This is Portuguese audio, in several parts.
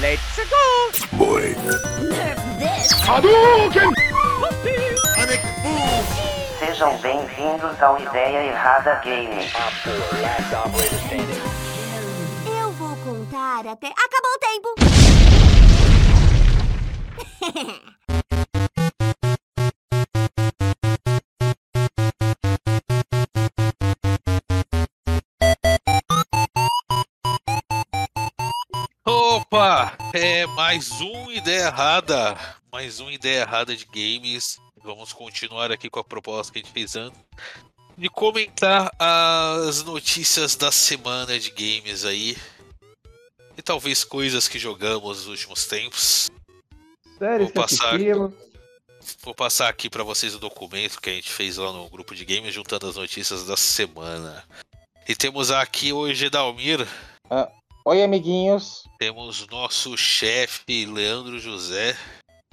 Let's go! Boy. Nerf this! Hadouken! Sejam bem-vindos ao Ideia Errada Game. Eu vou contar até. Acabou o tempo! É mais um Ideia Errada. Mais um Ideia Errada de Games. Vamos continuar aqui com a proposta que a gente fez antes. De comentar as notícias da semana de games aí. E talvez coisas que jogamos nos últimos tempos. Sério, Vou passar. Vou passar aqui pra vocês o documento que a gente fez lá no grupo de games, juntando as notícias da semana. E temos aqui hoje Edalmir. Oi, amiguinhos. Temos nosso chefe Leandro José.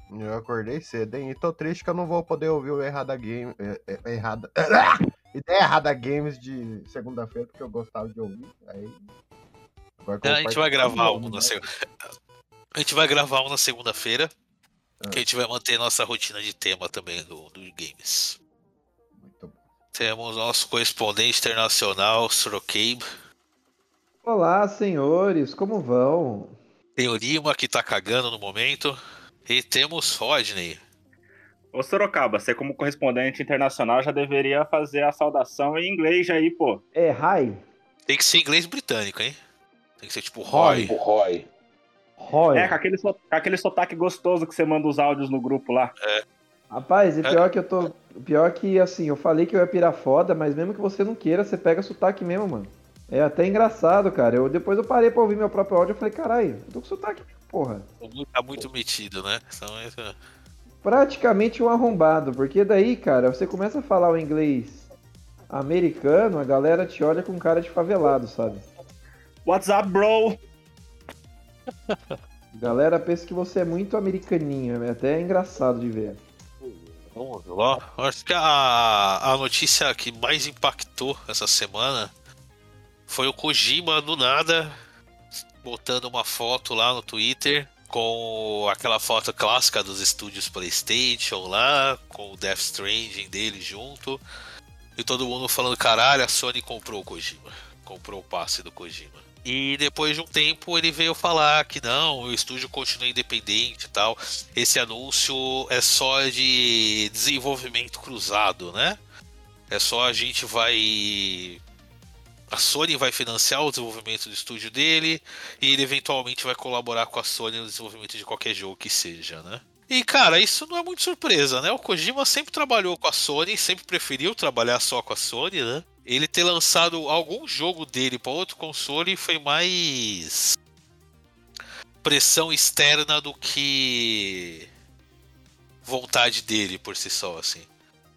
Eu acordei cedo, hein? E tô triste que eu não vou poder ouvir o Errada Game. é, é, errada. Ideia Errada Games de segunda-feira, porque eu gostava de ouvir. Aí. A gente vai gravar um na segunda. A gente vai gravar um na segunda-feira. Ah. Que a gente vai manter nossa rotina de tema também do, do games. Muito bom. Temos nosso correspondente internacional, Sorokabe. Olá, senhores, como vão? Tem o Lima que tá cagando no momento. E temos Rodney. Ô Sorocaba, você como correspondente internacional já deveria fazer a saudação em inglês aí, pô. É, hi, Tem que ser inglês britânico, hein? Tem que ser tipo Roy. O Roy. Roy. É, com aquele, so- com aquele sotaque gostoso que você manda os áudios no grupo lá. Rapaz, e pior que eu tô. Pior que assim, eu falei que eu ia pirar foda, mas mesmo que você não queira, você pega sotaque mesmo, mano. É até engraçado, cara. Eu, depois eu parei pra ouvir meu próprio áudio e falei, caralho, eu tô com sotaque, porra. Tá muito metido, né? Então, é- Praticamente um arrombado, porque daí, cara, você começa a falar o inglês americano, a galera te olha com cara de favelado, sabe? What's up, bro? A galera pensa que você é muito americaninho, é até engraçado de ver. Vamos lá. Acho que a, a notícia que mais impactou essa semana foi o Kojima do nada botando uma foto lá no Twitter com aquela foto clássica dos estúdios PlayStation lá, com o Death Stranding dele junto. E todo mundo falando, caralho, a Sony comprou o Kojima. Comprou o passe do Kojima. E depois de um tempo ele veio falar que não, o estúdio continua independente e tal. Esse anúncio é só de desenvolvimento cruzado, né? É só a gente vai. A Sony vai financiar o desenvolvimento do estúdio dele e ele eventualmente vai colaborar com a Sony no desenvolvimento de qualquer jogo que seja, né? E cara, isso não é muito surpresa, né? O Kojima sempre trabalhou com a Sony, sempre preferiu trabalhar só com a Sony, né? Ele ter lançado algum jogo dele para outro console foi mais pressão externa do que vontade dele por si só, assim.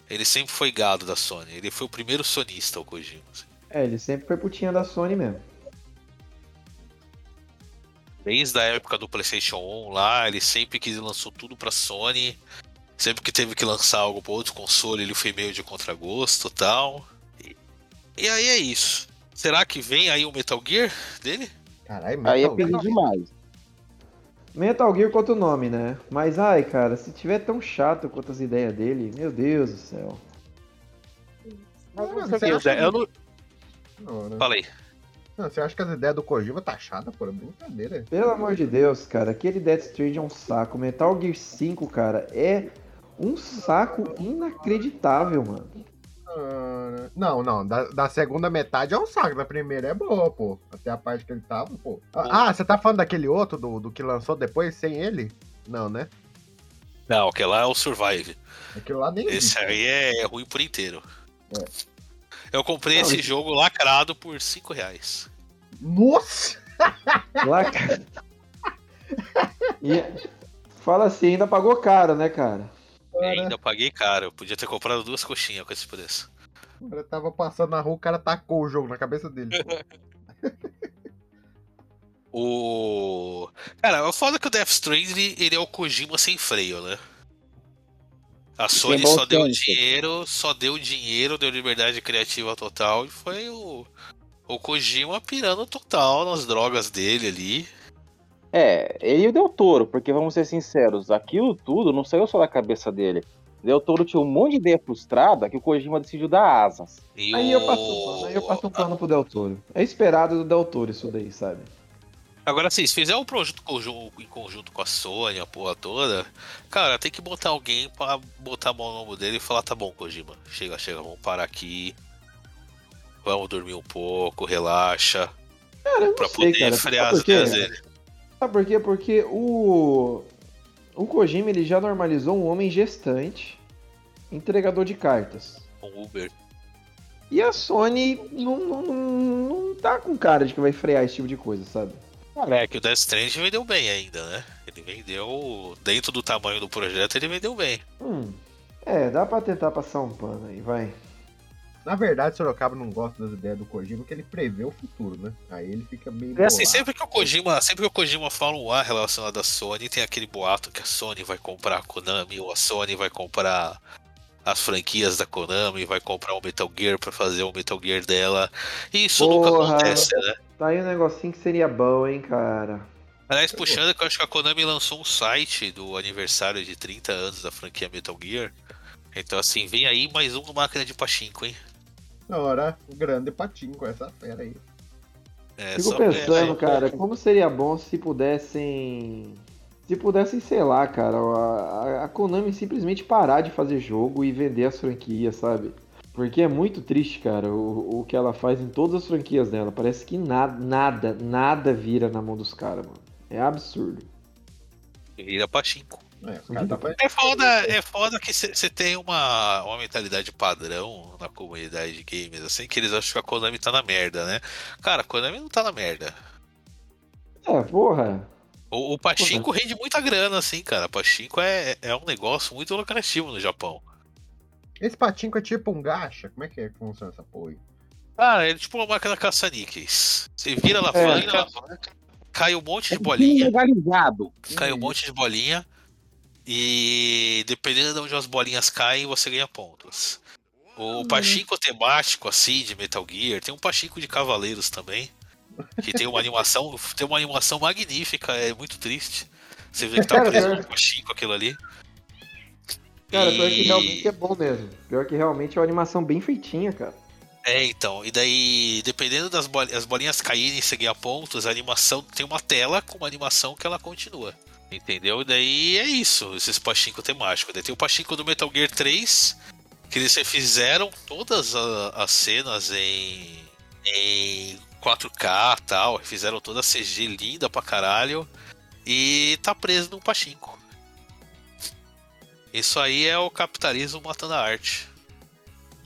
Ele sempre foi gado da Sony. Ele foi o primeiro sonista, o Kojima. assim. É, ele sempre foi putinha da Sony mesmo. Desde a época do PlayStation 1 lá, ele sempre que lançou tudo pra Sony. Sempre que teve que lançar algo para outro console, ele foi meio de contragosto e tal. E, e aí é isso. Será que vem aí o Metal Gear dele? Caralho, Aí é Metal pedir Gear. demais. Metal Gear quanto o nome, né? Mas ai, cara, se tiver tão chato quanto as ideias dele, meu Deus do céu. Mano, Eu não Não, né? falei. Não, você acha que as ideias do Kojima tá chata, pô? É brincadeira. Pelo amor de Deus, cara, aquele Death Stranding é um saco. Metal Gear 5, cara, é um saco inacreditável, mano. Ah, Não, não, da, da segunda metade é um saco, da primeira é boa, pô. Até a parte que ele tava, pô. Ah, ah, você tá falando daquele outro, do, do que lançou depois, sem ele? Não, né? Não, aquele lá é o Survive. Aquilo lá nem Esse existe. aí é ruim por inteiro. É. Eu comprei Não, esse isso- jogo lacrado por 5 reais. Nossa! Cara. E fala assim, ainda pagou caro, né, cara? Ainda paguei caro. Eu podia ter comprado duas coxinhas com esse preço. O cara tava passando na rua, o cara tacou o jogo na cabeça dele. O. Cara, o foda é que o Death Stranding ele é o Kojima sem freio, né? A Sony bom só deu dinheiro, só deu dinheiro, deu liberdade criativa total e foi o, o Kojima pirando total nas drogas dele ali. É, ele e o Del Toro, porque vamos ser sinceros, aquilo tudo não saiu só da cabeça dele. Del Toro tinha um monte de ideia frustrada que o Kojima decidiu dar asas. E Aí o... eu passo um pano, aí eu passo um pano pro Del Toro. É esperado do Del Toro isso daí, sabe? Agora, assim, se fizer um projeto em conjunto com a Sony, a porra toda, cara, tem que botar alguém pra botar a mão no ombro dele e falar, tá bom, Kojima, chega, chega, vamos parar aqui. Vamos dormir um pouco, relaxa. Cara, eu Pra sei, poder cara. frear as ideias dele. Sabe por quê? Porque o. O Kojima ele já normalizou um homem gestante, entregador de cartas. Um Uber. E a Sony não, não, não, não tá com cara de que vai frear esse tipo de coisa, sabe? É que o Death Stranding vendeu bem ainda, né? Ele vendeu, dentro do tamanho do projeto, ele vendeu bem. Hum. É, dá pra tentar passar um pano aí, vai. Na verdade, Sorocaba não gosta das ideias do Kojima porque ele prevê o futuro, né? Aí ele fica meio. É assim, sempre que o Kojima, sempre que o Kojima fala um A relacionado à Sony, tem aquele boato que a Sony vai comprar a Konami ou a Sony vai comprar as franquias da Konami, vai comprar um Metal Gear pra fazer o Metal Gear dela. E isso nunca Porra. acontece, né? Tá aí um negocinho que seria bom, hein, cara. Aliás, puxando que eu acho que a Konami lançou um site do aniversário de 30 anos da franquia Metal Gear. Então assim, vem aí mais uma máquina de pachinko, hein? Na hora, o grande patinho com essa fera aí. É, Fico pensando, é, cara, como seria bom se pudessem. Se pudessem, sei lá, cara, a, a Konami simplesmente parar de fazer jogo e vender as franquias, sabe? Porque é muito triste, cara, o, o que ela faz em todas as franquias dela. Parece que nada, nada, nada vira na mão dos caras, mano. É absurdo. vira pachinko. É, o cara tá fazendo- É foda, é foda que você tem uma, uma mentalidade padrão na comunidade de games, assim, que eles acham que a Konami tá na merda, né? Cara, a Konami não tá na merda. É, porra. O, o Pachinko rende muita grana, assim, cara. Pachinko é, é um negócio muito lucrativo no Japão. Esse patinco é tipo um gacha? Como é que é que funciona essa porra aí? Cara, ele é tipo uma máquina caça-níqueis. Você vira a É. alavanca, cai um monte de bolinha, legalizado. cai um monte de bolinha, e dependendo de onde as bolinhas caem, você ganha pontos. O Pachinko temático, assim, de Metal Gear, tem um Pachinko de Cavaleiros também. Que tem uma animação, tem uma animação magnífica, é muito triste. Você vê que tá preso cara. no Pachinko aquilo ali. Cara, pior que E- realmente é bom mesmo. Pior que realmente é uma animação bem feitinha, cara. É, então, e daí, dependendo das bolinhas, as bolinhas caírem e você ganhar pontos, a animação tem uma tela com uma animação que ela continua. Entendeu? E daí é isso, esses pachinko temáticos. Daí tem o pachinko do Metal Gear 3, que eles fizeram todas a- as cenas em, em 4K e tal, fizeram toda a CG linda pra caralho, e tá preso no pachinko. Isso aí é o capitalismo matando a arte.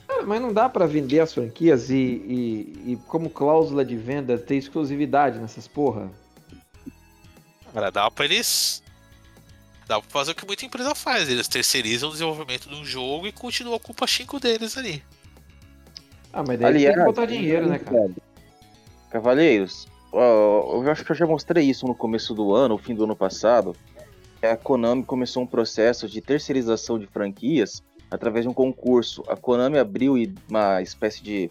Cara, mas não dá pra vender as franquias e, e, e como cláusula de venda ter exclusividade nessas porra? Cara, dá pra eles. Dá pra fazer o que muita empresa faz. Eles terceirizam o desenvolvimento de um jogo e continuam com o pachinko deles ali. Ah, mas daí tem que botar dinheiro, né, cara? Cavaleiros, ó, eu acho que eu já mostrei isso no começo do ano, no fim do ano passado. A Konami começou um processo de terceirização de franquias através de um concurso. A Konami abriu uma espécie de.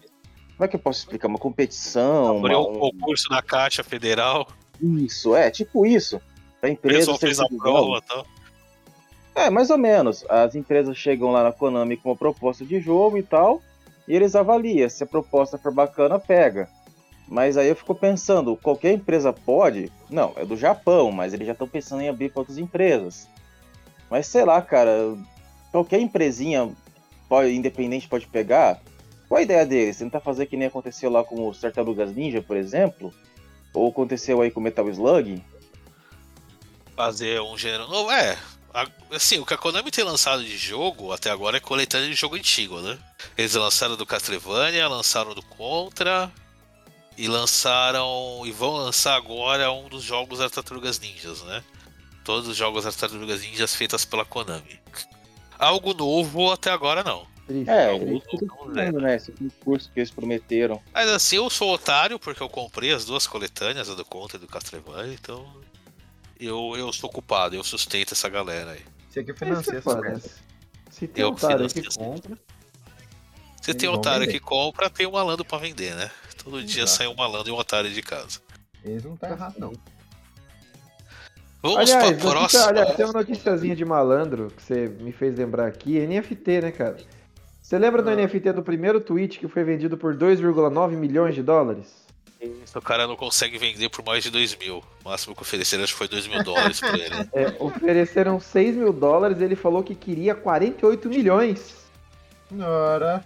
Como é que eu posso explicar? Uma competição. Abriu uma- um concurso na Caixa Federal, Isso, é, tipo isso. O empresa. pessoal fez a prova e tal. É, mais ou menos. As empresas chegam lá na Konami com uma proposta de jogo e tal, e eles avaliam. Se a proposta for bacana, pega. Mas aí eu fico pensando, qualquer empresa pode? Não, é do Japão, mas eles já estão pensando em abrir para outras empresas. Mas sei lá, cara, qualquer empresinha pode- independente pode pegar. Qual a ideia deles? Tentar fazer que nem aconteceu lá com os Tartarugas Ninja, por exemplo? Ou aconteceu aí com o Metal Slug? Fazer um gênero novo. É. Assim, o que a Konami tem lançado de jogo até agora é coletânea de jogo antigo, né? Eles lançaram do Castlevania, lançaram do Contra. E lançaram. E vão lançar agora um dos jogos das Tartarugas Ninjas, né? Todos os jogos das Tartarugas Ninjas feitas pela Konami. Algo novo até agora não. Triste. É, Algo novo né? Esse concurso que eles prometeram. Mas assim, eu sou otário porque eu comprei as duas coletâneas, a do Contra e do Castlevania, então. Eu, eu sou culpado, eu sustento essa galera aí. Esse aqui é Isso é financia essa. Se tem Eu otário que compra. Se tem um otário vender. que compra, tem um malandro pra vender, né? Todo dia Exato. sai um malandro e um otário de casa. Eles não tá errado, não. Vamos Aliás, pra notícia, próxima. aliás, tem uma noticiazinha de malandro que você me fez lembrar aqui, NFT, né, cara? Você lembra do NFT do primeiro tweet que foi vendido por 2,9 milhões de dólares? O cara não consegue vender por mais de 2 mil. O máximo que ofereceram acho que foi 2 mil dólares pra ele. É, ofereceram 6 mil dólares, ele falou que queria 48 milhões. Senhora.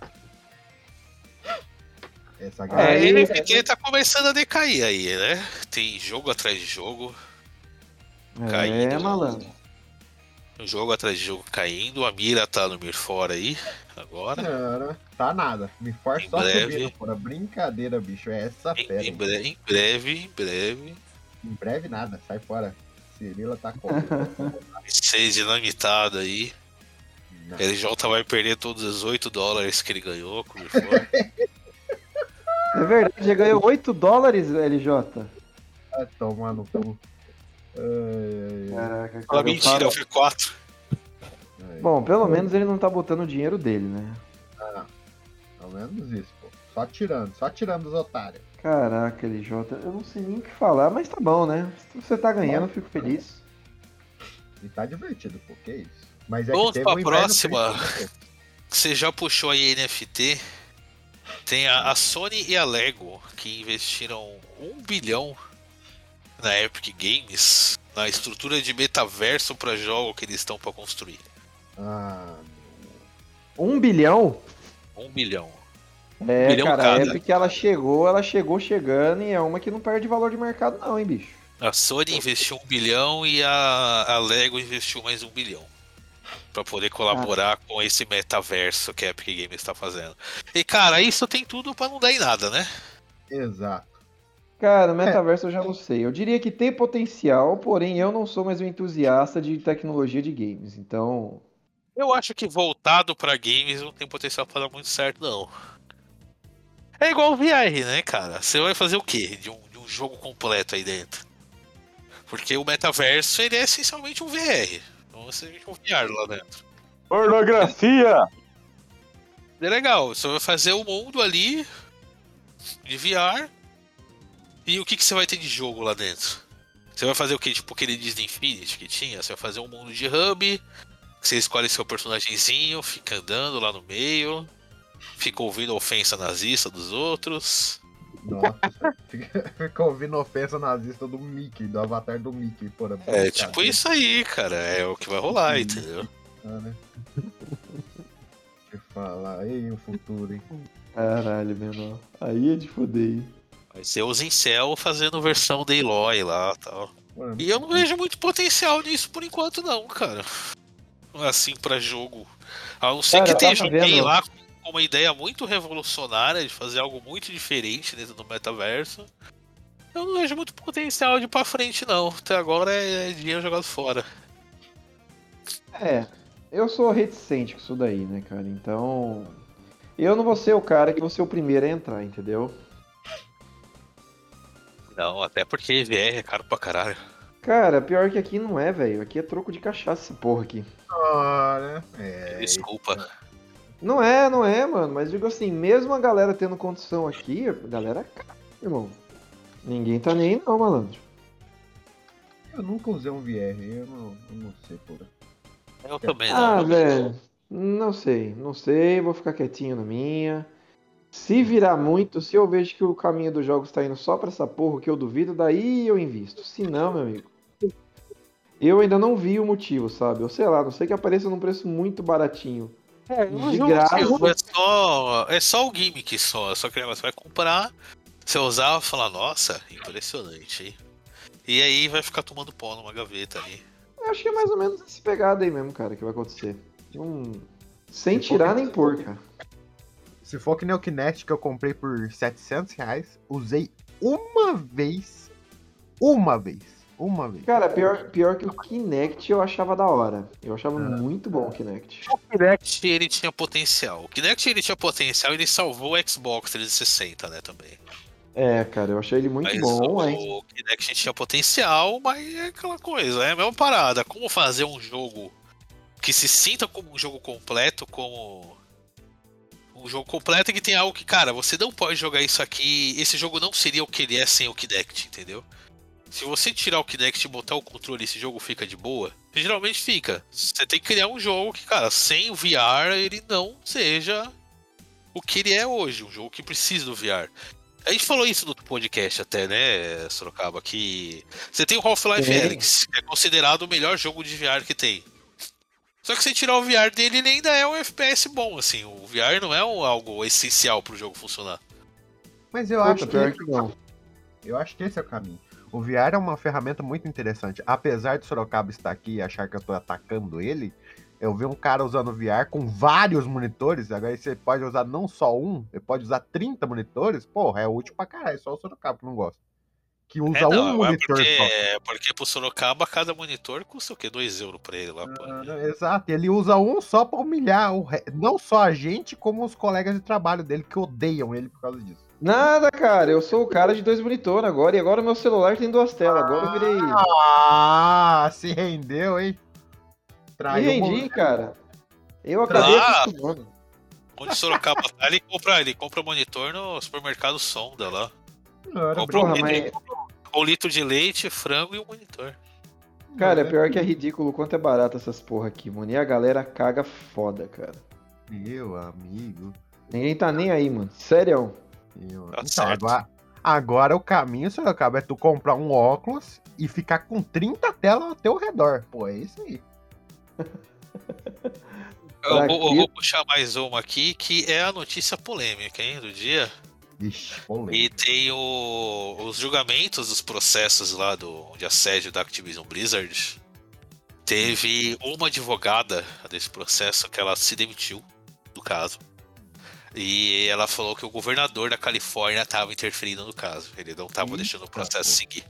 Essa É, galera. Aí- a NFT tá começando a decair aí, né? Tem jogo atrás de jogo caindo. É, malandro. Jogo atrás de jogo caindo. A mira tá no Mir fora aí agora. Senhora. Tá nada. Me força só breve. subindo. Brincadeira, bicho. É essa Em, fera. em bre- em breve, em breve. Em breve nada. Sai fora. Cirila tá com. Ser dinamitado aí. Não. LJ vai perder todos os 8 dólares que ele ganhou com o Mir fora. É verdade, já ganhou 8 dólares, LJ. Vai tomar no cu. Caraca, Ah, cara, eu mentira, falo- foi 4. ai. Bom, pelo menos ele não tá botando o dinheiro dele, né? Pelo menos isso, pô. Só tirando, só tirando os otários. Caraca, LJ, eu não sei nem o que falar, mas tá bom, né? Se você tá ganhando, eu fico feliz. E tá divertido, pô. Que isso. Mas é Vamos que teve pra um próxima. né, Você já puxou aí NFT. Tem a, a Sony e a Lego que investiram um bilhão na Epic Games na estrutura de metaverso para jogo que eles estão para construir. Ah, Um bilhão? Um bilhão. É, bilhão cara, cada. a Epic ela chegou, ela chegou chegando e é uma que não perde valor de mercado não, hein, bicho. A Sony investiu um bilhão e a, a Lego investiu mais um bilhão. Pra poder colaborar com esse metaverso que a Epic Games está fazendo. E cara, isso tem tudo pra não dar em nada, né? exato. Cara, metaverso eu já não sei. Eu diria que tem potencial, porém eu não sou mais um entusiasta de tecnologia de games. Então, Eu acho que voltado pra games não tem potencial pra dar muito certo, não. É igual o VR, né, cara? Você vai fazer o quê de um, de um jogo completo aí dentro? Porque o metaverso, ele é essencialmente um VR. Você VR lá dentro. Pornografia! É legal, você vai fazer o mundo ali de VR. E o que, que você vai ter de jogo lá dentro? Você vai fazer o que? Tipo aquele Disney Infinity que tinha? Você vai fazer um mundo de hub. Você escolhe seu personagemzinho, fica andando lá no meio. Fica ouvindo a ofensa nazista dos outros. Nossa, fica, fica ouvindo ofensa nazista do Mickey, do avatar do Mickey, porra. É brincadeira. tipo isso aí, cara. É o que vai rolar, entendeu? Ah, né? Deixa eu falar, aí o futuro, hein? caralho, menor. Aí é de foder, hein? Vai ser os Incel fazendo versão da Eloy lá tal. Mano, E eu não vejo muito potencial nisso por enquanto, não, cara. Assim, pra jogo. A não ser Cara, que alguém vendo- lá com uma ideia muito revolucionária de fazer algo muito diferente dentro do metaverso. Eu não vejo muito potencial de ir pra frente, não. Até agora é dinheiro jogado fora. É, eu sou reticente com isso daí, né, cara? Então, eu não vou ser o cara que vou ser o primeiro a entrar, entendeu? Não, até porque VR é caro pra caralho. Cara, pior que aqui não é, velho. Aqui é troco de cachaça porra aqui. Ora, é, Desculpa. Não é, não é, mano. Mas digo assim, mesmo a galera tendo condição aqui, a galera é cara, irmão. Ninguém tá nem aí não, malandro. eu nunca usei um VR, eu não, eu não sei, porra. Eu também Ah, não. velho. Não sei, não sei, vou ficar quietinho na minha. Se virar muito, se eu vejo que o caminho dos jogos tá indo só pra essa porra que eu duvido, daí eu invisto. Se não, meu amigo. Eu ainda não vi o motivo, sabe? Eu sei lá, não sei que apareça num preço muito baratinho. De graça. É só, é só o gimmick só. Só que você vai comprar, você usar e falar, nossa, impressionante, hein? E aí vai ficar tomando pó numa gaveta aí. Eu acho que é mais ou menos essa pegada aí mesmo, cara, que vai acontecer. Não- Sem tirar nem pôr, cara. Se for que nem o Kinect que eu comprei por 700 reais, usei uma vez. Uma vez. Uma vez. Cara, pior, pior que o Kinect eu achava da hora. Eu achava Ah. muito bom o Kinect. O Kinect ele tinha potencial. O Kinect ele tinha potencial e ele salvou o Xbox 360, né, também. É, cara, eu achei ele muito mas bom, o, hein? o Kinect tinha potencial, mas é aquela coisa, é a mesma parada. Como fazer um jogo que se sinta como um jogo completo, como um jogo completo que tem algo que, cara, você não pode jogar isso aqui. Esse jogo não seria o que ele é sem o Kinect, entendeu? Se você tirar o Kinect e botar o controle, esse jogo fica de boa? Geralmente fica. Você tem que criar um jogo que, cara, sem o VR ele não seja o que ele é hoje, um jogo que precisa do VR. A gente falou isso no podcast até, né, Sorocaba, que você tem o Half-Life. Alyx, que é considerado o melhor jogo de VR que tem. Só que se tirar o VR dele, ele ainda é um FPS bom, assim. O VR não é um- algo essencial pro jogo funcionar. Mas eu Puta, acho que pior que não. Eu acho que esse é o caminho. O VR é uma ferramenta muito interessante. Apesar de Sorocaba estar aqui e achar que eu tô atacando ele, eu vi um cara usando o VR com vários monitores. Agora você pode usar não só um, você pode usar 30 monitores. Porra, é útil pra caralho. Só o Sorocaba que não gosta. Que usa É, não, um é monitor porque, só. é porque pro Sorocaba, cada monitor custa o quê? 2 euros pra ele lá, pô. Ah, Exato, ele usa um só pra humilhar re- não só a gente, como os colegas de trabalho dele que odeiam ele por causa disso. Nada, cara. Eu sou o cara de dois monitores agora. E agora o meu celular tem duas telas. Agora eu virei. Ah, se rendeu, hein? Me Traiu o rendi, momento. cara. Eu acabei Ah. acostumando. Onde Sorocaba tá, ele compra, ele compra monitor no supermercado Sonda lá. Ora, Compra um, Porra, litro, mas- um litro de leite, frango e um monitor. Cara, é pior que é ridículo o quanto é barato essas porra aqui, mano. E a galera caga foda, cara. Meu amigo. Ninguém tá nem aí, mano. Sério. Meu- Tá Então, certo. agora, agora o caminho, Sorocaba, é tu comprar um óculos e ficar com 30 telas ao teu redor. Pô, é isso aí. Eu vou, eu vou puxar mais uma aqui, que é a notícia polêmica, hein, do dia. Ixi, polêmica. E tem o- os julgamentos dos processos lá do, de assédio da Activision Blizzard. Teve uma advogada desse processo que ela se demitiu do caso. E ela falou que o governador da Califórnia estava interferindo no caso. Ele não estava deixando o processo seguir.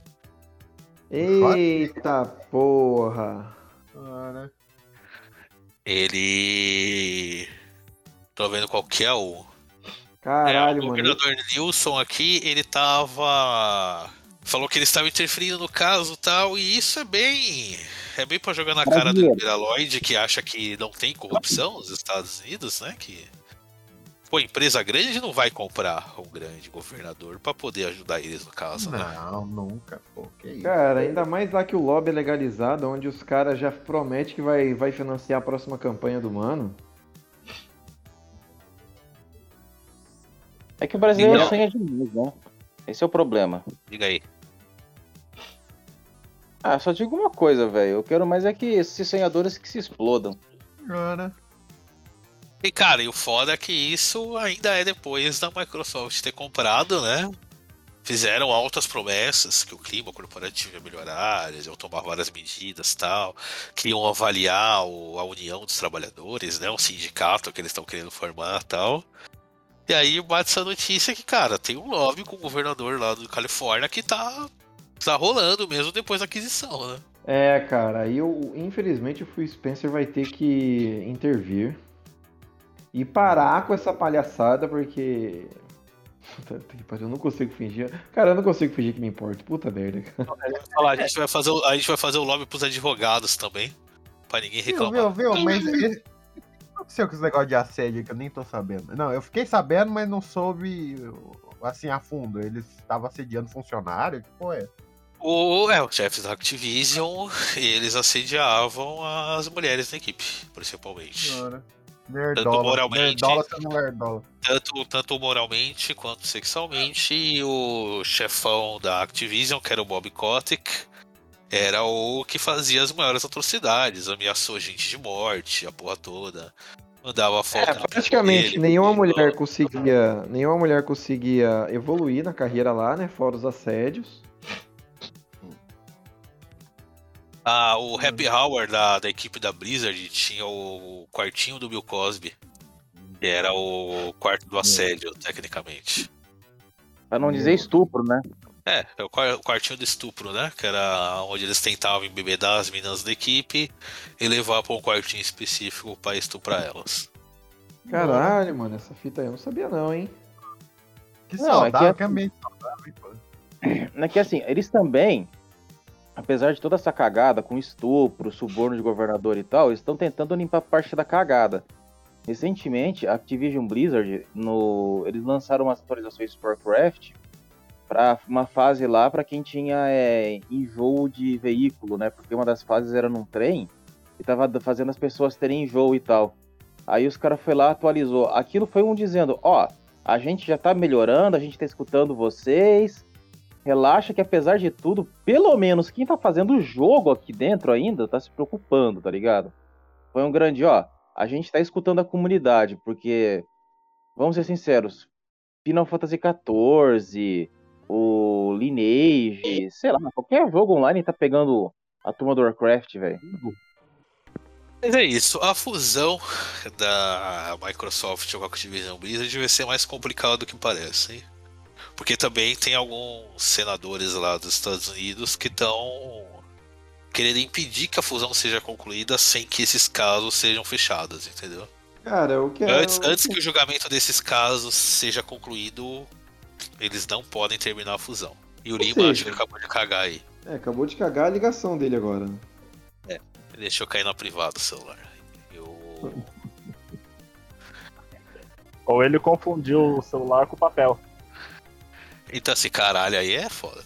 Eita porra. Ora. Ele. Tô vendo qual que é o. Caralho, é, o mano. governador Nilson aqui, ele tava. Falou que ele estava interferindo no caso e tal, e isso é bem. É bem pra jogar na cara do Brasileiro. Libera Lloyd, que acha que não tem corrupção nos Estados Unidos, né? Que. Pô, empresa grande não vai comprar um grande governador pra poder ajudar eles no caso, né? Não, nunca, pô. Que isso. Cara, ainda mais lá que o lobby é legalizado, onde os caras já prometem que vai, vai financiar a próxima campanha do mano. É que o brasileiro Não. sonha demais, né? Esse é o problema. Diga aí. Ah, só digo uma coisa, velho. Eu quero mais é que esses sonhadores que se explodam. Ora. E cara, e o foda é que isso ainda é depois da Microsoft ter comprado, né? Fizeram altas promessas que o clima corporativo ia melhorar, eles iam tomar várias medidas tal, que iam avaliar o- a união dos trabalhadores, né? O sindicato que eles estão querendo formar tal. E aí bate essa notícia que, cara, tem um lobby com o governador lá do Califórnia que tá, tá rolando mesmo depois da aquisição, né? É, cara, aí eu, infelizmente o Phil Spencer vai ter que intervir e parar com essa palhaçada, porque. Puta que pariu, eu não consigo fingir. Cara, eu não consigo fingir que me importa. Puta merda. Falar, a gente vai fazer, o- a gente vai fazer o lobby pros advogados também, pra ninguém Viu, reclamar. viu, viu? Mas esse... o que aconteceu com esse negócio de assédio que eu nem tô sabendo? Não, eu fiquei sabendo, mas não soube assim a fundo. Eles estavam assediando funcionário? Que porra é? O, é, os chefes da Activision, eles assediavam as mulheres da equipe, principalmente. Nerdola. moralmente. Nerdola sendo nerdola. Tanto, tanto moralmente quanto sexualmente. E o chefão da Activision, que era o Bob Kotick, era o que fazia as maiores atrocidades, ameaçou gente de morte, a porra toda. Mandava foto É, praticamente dele, nenhuma mulher conseguia. Nenhuma mulher conseguia evoluir na carreira lá, né? Fora os assédios. Ah, o Happy Hour da, da equipe da Blizzard tinha o quartinho do Bill Cosby. Que era o quarto do assédio, tecnicamente. Pra não dizer estupro, né? É, é o quar- o quartinho do estupro, né? Que era onde eles tentavam embebedar as meninas da equipe e levar pra um quartinho específico pra estuprar elas. Caralho, mano, essa fita aí eu não sabia não, hein? Que Não, é que- que ambiente saudável, hein, pô. É que assim, eles também, apesar de toda essa cagada com estupro, suborno de governador e tal, estão tentando limpar parte da cagada. Recentemente, a Activision Blizzard, no, eles lançaram umas atualizações para Warcraft Pra uma fase lá pra quem tinha é, enjoo de veículo, né? Porque uma das fases era num trem e tava fazendo as pessoas terem enjoo e tal. Aí os caras foi lá, atualizou. Aquilo foi um dizendo, ó, a gente já tá melhorando, a gente tá escutando vocês. Relaxa que apesar de tudo, pelo menos quem tá fazendo o jogo aqui dentro ainda tá se preocupando, tá ligado? Foi um grande, ó, a gente tá escutando a comunidade, porque vamos ser sinceros, Final Fantasy XIV, o Lineage, sei lá, qualquer jogo online tá pegando a turma do Warcraft, velho. Mas é isso, a fusão da Microsoft com a Activision Blizzard vai ser mais complicada do que parece, hein? Porque também tem alguns senadores lá dos Estados Unidos que estão querendo impedir que a fusão seja concluída sem que esses casos sejam fechados, entendeu? Cara, o que é. Antes, antes que- o julgamento desses casos seja concluído, eles não podem terminar a fusão. E o Ou Lima seja- acho que acabou de cagar aí. É, acabou de cagar a ligação dele agora. né? Ele deixou cair na privada o celular. Eu... Ou ele confundiu o celular com o papel. Então esse caralho aí é foda.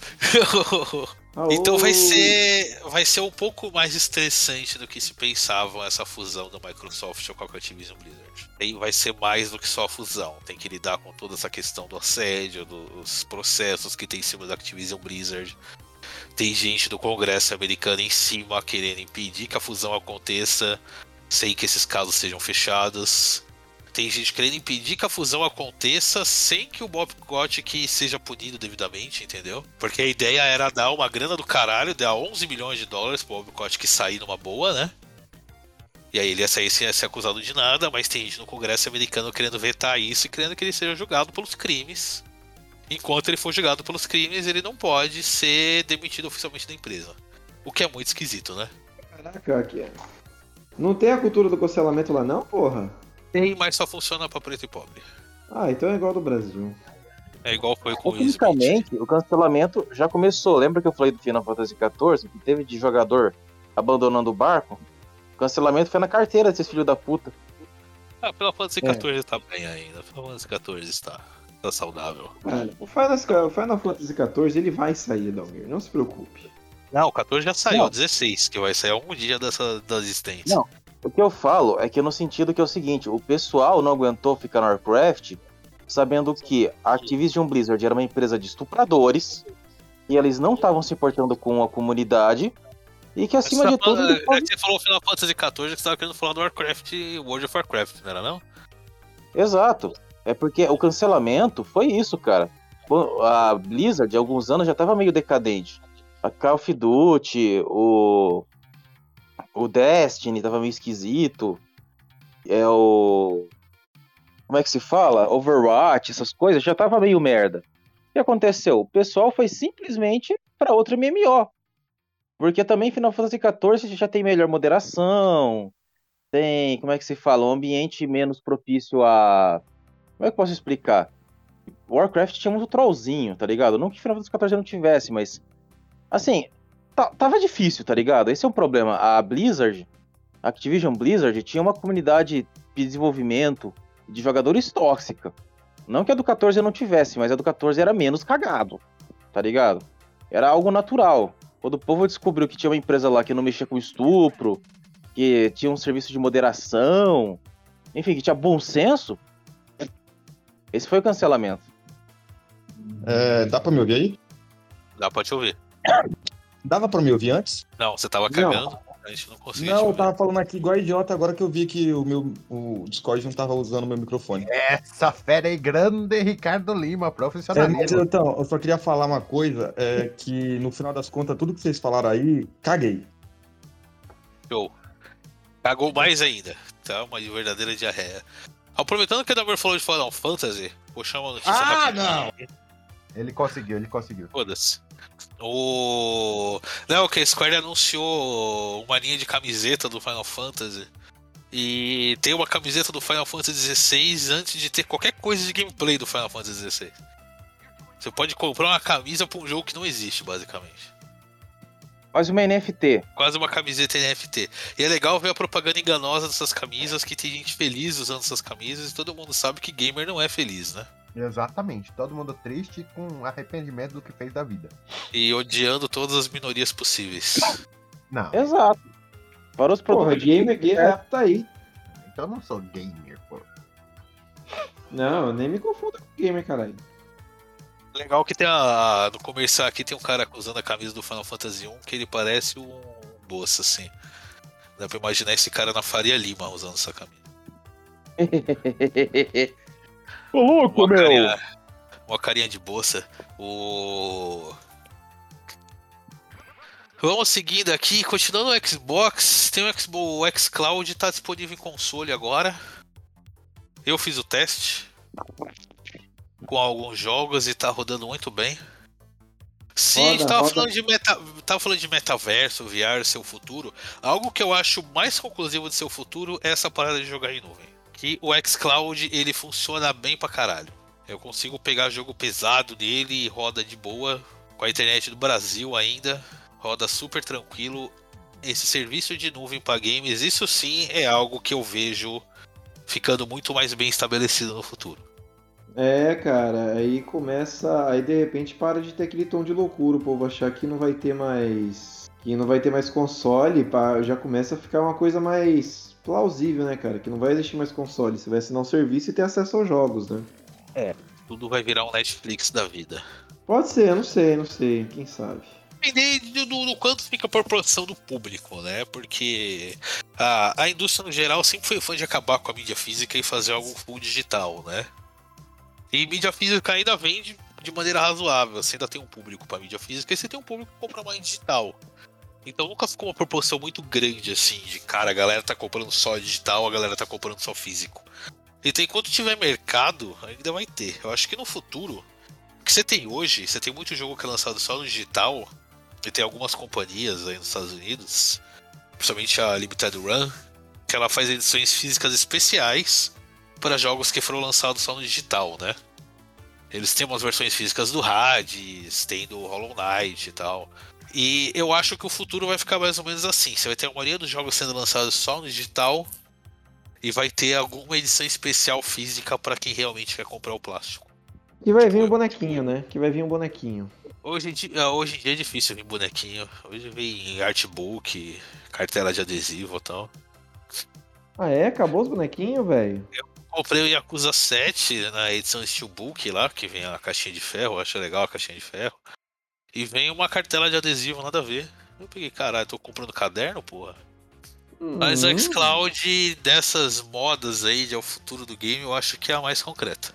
Ah, então vai ser. Vai ser um pouco mais estressante do que se pensava essa fusão da Microsoft com a Activision Blizzard. Tem, vai ser mais do que só a fusão. Tem que lidar com toda essa questão do assédio, dos processos que tem em cima da Activision Blizzard. Tem gente do Congresso americano em cima querendo impedir que a fusão aconteça sem que esses casos sejam fechados. Tem gente querendo impedir que a fusão aconteça sem que o Bob Kotick seja punido devidamente, entendeu? Porque a ideia era dar uma grana do caralho, dar 11 milhões de dólares pro Bob Kotick sair numa boa, né? E aí ele ia sair sem ser acusado de nada, mas tem gente no Congresso americano querendo vetar isso e querendo que ele seja julgado pelos crimes. Enquanto ele for julgado pelos crimes, ele não pode ser demitido oficialmente da empresa. O que é muito esquisito, né? Caraca, aqui. Não tem a cultura do cancelamento lá, não, porra? Tem, mas só funciona pra preto e pobre. Ah, então é igual ao do Brasil. É igual foi com o Smith. Tecnicamente, o cancelamento já começou. Lembra que eu falei do Final Fantasy XIV, que teve de jogador abandonando o barco? O cancelamento foi na carteira desses filhos da puta. Ah, pela Fantasy É. 14 tá bem ainda. Pela Fantasy 14 está, tá saudável. Cara, o Final, o Final Fantasy XIV ele vai sair, Dalmir, não se preocupe. Não, o 14 já saiu, Não. o 16, que vai sair algum dia dessa da existência. Não. O que eu falo é que no sentido que é o seguinte, o pessoal não aguentou ficar no Warcraft sabendo que a Activision Blizzard era uma empresa de estupradores e eles não estavam se portando com a comunidade e que acima Você de tá tudo falando- eles é que você falou Final Fantasy 14 que você tava querendo falar do Warcraft World of Warcraft, não era não? Exato. É porque o cancelamento foi isso, cara. A Blizzard, há alguns anos, já tava meio decadente. A Call of Duty, o. O Destiny tava meio esquisito. É o. Como é que se fala? Overwatch, essas coisas, já tava meio merda. O que aconteceu? O pessoal foi simplesmente pra outro MMO. Porque também Final Fantasy XIV já tem melhor moderação, tem, como é que se fala, um ambiente menos propício a. Como é que eu posso explicar? Warcraft tinha muito trollzinho, tá ligado? Não que Final Fantasy XIV não tivesse, mas. Assim, tava difícil, tá ligado? Esse é um problema. A Blizzard, a Activision Blizzard, tinha uma comunidade de desenvolvimento de jogadores tóxica. Não que a do 14 não tivesse, mas a do 14 era menos cagado, tá ligado? Era algo natural. Quando o povo descobriu que tinha uma empresa lá que não mexia com estupro, que tinha um serviço de moderação, enfim, que tinha bom senso, esse foi o cancelamento. É, dá pra me ouvir aí? Dá pra te ouvir. Dava pra me ouvir antes? Não, você tava Não. cagando, a gente não conseguia Não, eu tava falando aqui igual idiota agora que eu vi que o meu o Discord não tava usando o meu microfone. Essa fera aí grande, Ricardo Lima, É, mas, profissionalismo. então, eu só queria falar uma coisa, é que no final das contas, tudo que vocês falaram aí, caguei. Show. Cagou mais ainda. Tá uma verdadeira diarreia. Aproveitando que a Damer falou de Final Fantasy, vou chamar uma notícia Ah, rapidinho. não! Ele conseguiu, ele conseguiu. Foda-se. O. Não, que a Square anunciou uma linha de camiseta do Final Fantasy. E tem uma camiseta do Final Fantasy XVI antes de ter qualquer coisa de gameplay do Final Fantasy XVI. Você pode comprar uma camisa pra um jogo que não existe, basicamente. Quase uma NFT. Quase uma camiseta NFT. E é legal ver a propaganda enganosa dessas camisas, que tem gente feliz usando essas camisas e todo mundo sabe que gamer não é feliz, né? Exatamente. Todo mundo triste e com arrependimento do que fez da vida. E odiando todas as minorias possíveis. Não, Exato. Para os Porra, produtos. gamer, gamer tá aí. então eu não sou gamer, pô. Não, nem me confunda com gamer, caralho. Legal que tem a. No comercial aqui tem um cara usando a camisa do Final Fantasy 1 que ele parece um bolsa, assim. Dá pra imaginar esse cara na Faria Lima usando essa camisa. Ô, louco, Uma carinha, uma carinha de bolsa. O. Vamos seguindo aqui, continuando no Xbox, tem o Xbox, o xCloud tá disponível em console agora. Eu fiz o teste com alguns jogos e tá rodando muito bem. Sim, a gente Roda, tava roda. falando, de meta, tava falando de metaverso, VR, seu futuro. Algo que eu acho mais conclusivo de seu futuro é essa parada de jogar em nuvem. Que o xCloud ele funciona bem pra caralho. Eu consigo pegar jogo pesado nele e roda de boa, com a internet do Brasil ainda, roda super tranquilo. Esse serviço de nuvem para games, isso sim é algo que eu vejo ficando muito mais bem estabelecido no futuro. É, cara, aí começa. Aí de repente para de ter aquele tom de loucura, o povo achar que não vai ter mais. Que não vai ter mais console, já começa a ficar uma coisa mais plausível, né, cara? Que não vai existir mais console, você vai assinar um serviço e ter acesso aos jogos, né? Tudo vai virar um Netflix da vida. Pode ser, não sei, não sei, quem sabe. depender do, do- do quanto fica a proporção do público, né? Porque a, a indústria no geral sempre foi fã de acabar com a mídia física e fazer algo full digital, né? E mídia física ainda vende de maneira razoável, você ainda tem um público para mídia física e você tem um público que compra mais digital. Então nunca ficou uma proporção muito grande assim de cara, a galera tá comprando só digital, a galera tá comprando só físico. Então enquanto tiver mercado, ainda vai ter. Eu acho que no futuro, o que você tem hoje, você tem muito jogo que é lançado só no digital, e tem algumas companhias aí nos Estados Unidos, principalmente a Limited Run, que ela faz edições físicas especiais para jogos que foram lançados só no digital, né? Eles têm umas versões físicas do Hades, tem do Hollow Knight e tal. E eu acho que o futuro vai ficar mais ou menos assim. Você vai ter a maioria dos jogos sendo lançados só no digital e vai ter alguma edição especial física para quem realmente quer comprar o plástico. Que vai vir um bonequinho, né? Que vai vir um bonequinho. Hoje em, dia, hoje em dia é difícil vir bonequinho. Hoje vem artbook, cartela de adesivo e tal. Ah, é? Acabou os bonequinhos, velho? Comprei o Yakuza 7 na edição Steelbook lá, que vem a caixinha de ferro, eu acho legal a caixinha de ferro. E vem uma cartela de adesivo, nada a ver. Eu peguei, caralho, tô comprando caderno, porra. Mas o Hum. xCloud dessas modas aí de é o futuro do game, eu acho que é a mais concreta.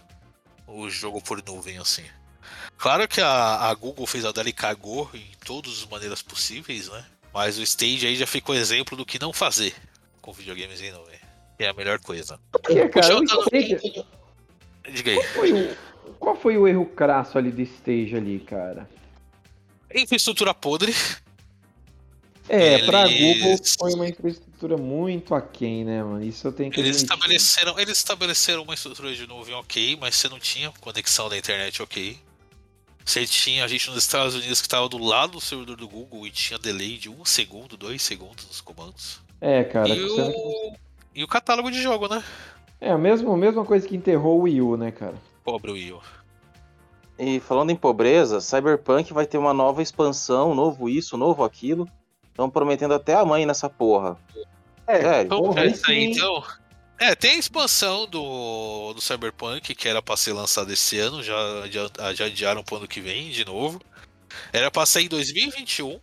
O jogo por nuvem, assim. Claro que a, a Google fez a dela e cagou em todas as maneiras possíveis, né? Mas o Stage aí já ficou exemplo do que não fazer com videogames em nuvem. É a melhor coisa. Que, cara, eu Diga aí. qual, foi o, qual foi o erro crasso ali do Stage ali, cara? Infraestrutura podre. É, pra Eles- Google foi uma infraestrutura muito aquém, né, mano? Isso eu tenho que Eles admitir. estabeleceram, eles estabeleceram uma estrutura de nuvem ok, mas você não tinha conexão da internet ok. Você tinha a gente nos Estados Unidos que estava do lado do servidor do Google e tinha delay de um segundo, dois segundos nos comandos. É, cara, e, o... e o catálogo de jogo, né? é a mesma, a mesma coisa que enterrou o Wii U, né, cara? Pobre Will. E falando em pobreza, Cyberpunk vai ter uma nova expansão, novo isso, novo aquilo. Estão prometendo até a mãe nessa porra. É, Sério. Vamos ver aí isso aí, então. É, tem a expansão do, do Cyberpunk, que era pra ser lançada esse ano, já, já, já adiaram pro ano que vem de novo. Era pra sair em 2021,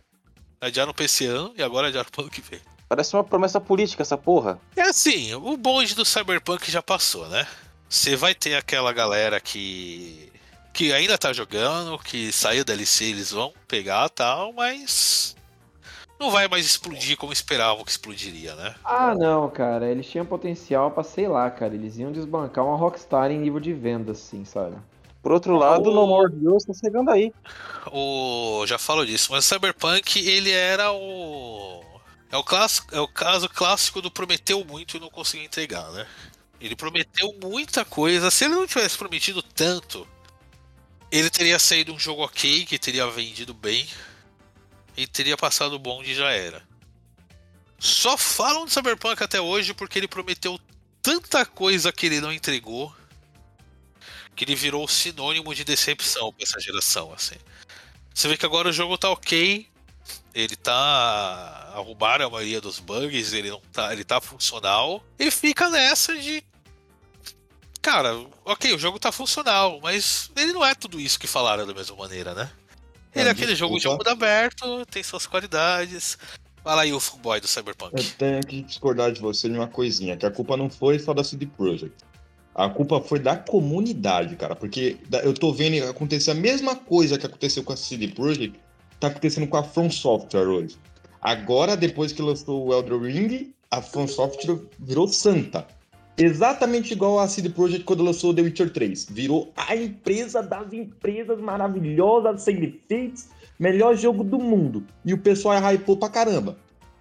adiaram pra esse ano e agora adiaram pro ano que vem. Parece uma promessa política essa porra. É assim, o bonde do Cyberpunk já passou, né? Você vai ter aquela galera que. Que ainda tá jogando, que saiu da DLC, eles vão pegar tal, mas. Não vai mais explodir como esperavam que explodiria, né? Ah, não, cara, eles tinham potencial pra, sei lá, cara, eles iam desbancar uma Rockstar em nível de venda, assim, sabe? Por outro lado, O- No More Heroes tá chegando aí. O. Já falo disso, mas o Cyberpunk ele era o. É o, clássico, é o caso clássico do prometeu muito e não conseguiu entregar, né? Ele prometeu muita coisa. Se ele não tivesse prometido tanto, ele teria saído um jogo ok, que teria vendido bem e teria passado o bonde e já era. Só falam de Cyberpunk até hoje porque ele prometeu tanta coisa que ele não entregou que ele virou sinônimo de decepção pra essa geração, assim. Você vê que agora o jogo tá ok, ele tá arrumaram a maioria dos bugs, ele não tá, ele tá funcional, e fica nessa de cara, ok, o jogo tá funcional, mas ele não é tudo isso que falaram da mesma maneira, né? Ele é, É, aquele jogo de mundo aberto, tem suas qualidades. Fala aí o fanboy do Cyberpunk. Eu tenho que discordar de você em uma coisinha, que a culpa não foi só da CD Projekt. A culpa foi da comunidade, cara, porque da- eu tô vendo acontecer a mesma coisa que aconteceu com a CD Projekt, tá acontecendo com a From Software hoje. Agora, depois que lançou o Elden Ring, a From Software virou santa. Exatamente igual a CD Projekt quando lançou The Witcher 3. Virou a empresa das empresas maravilhosas, sem defeitos, melhor jogo do mundo. E o pessoal hypou pra caramba.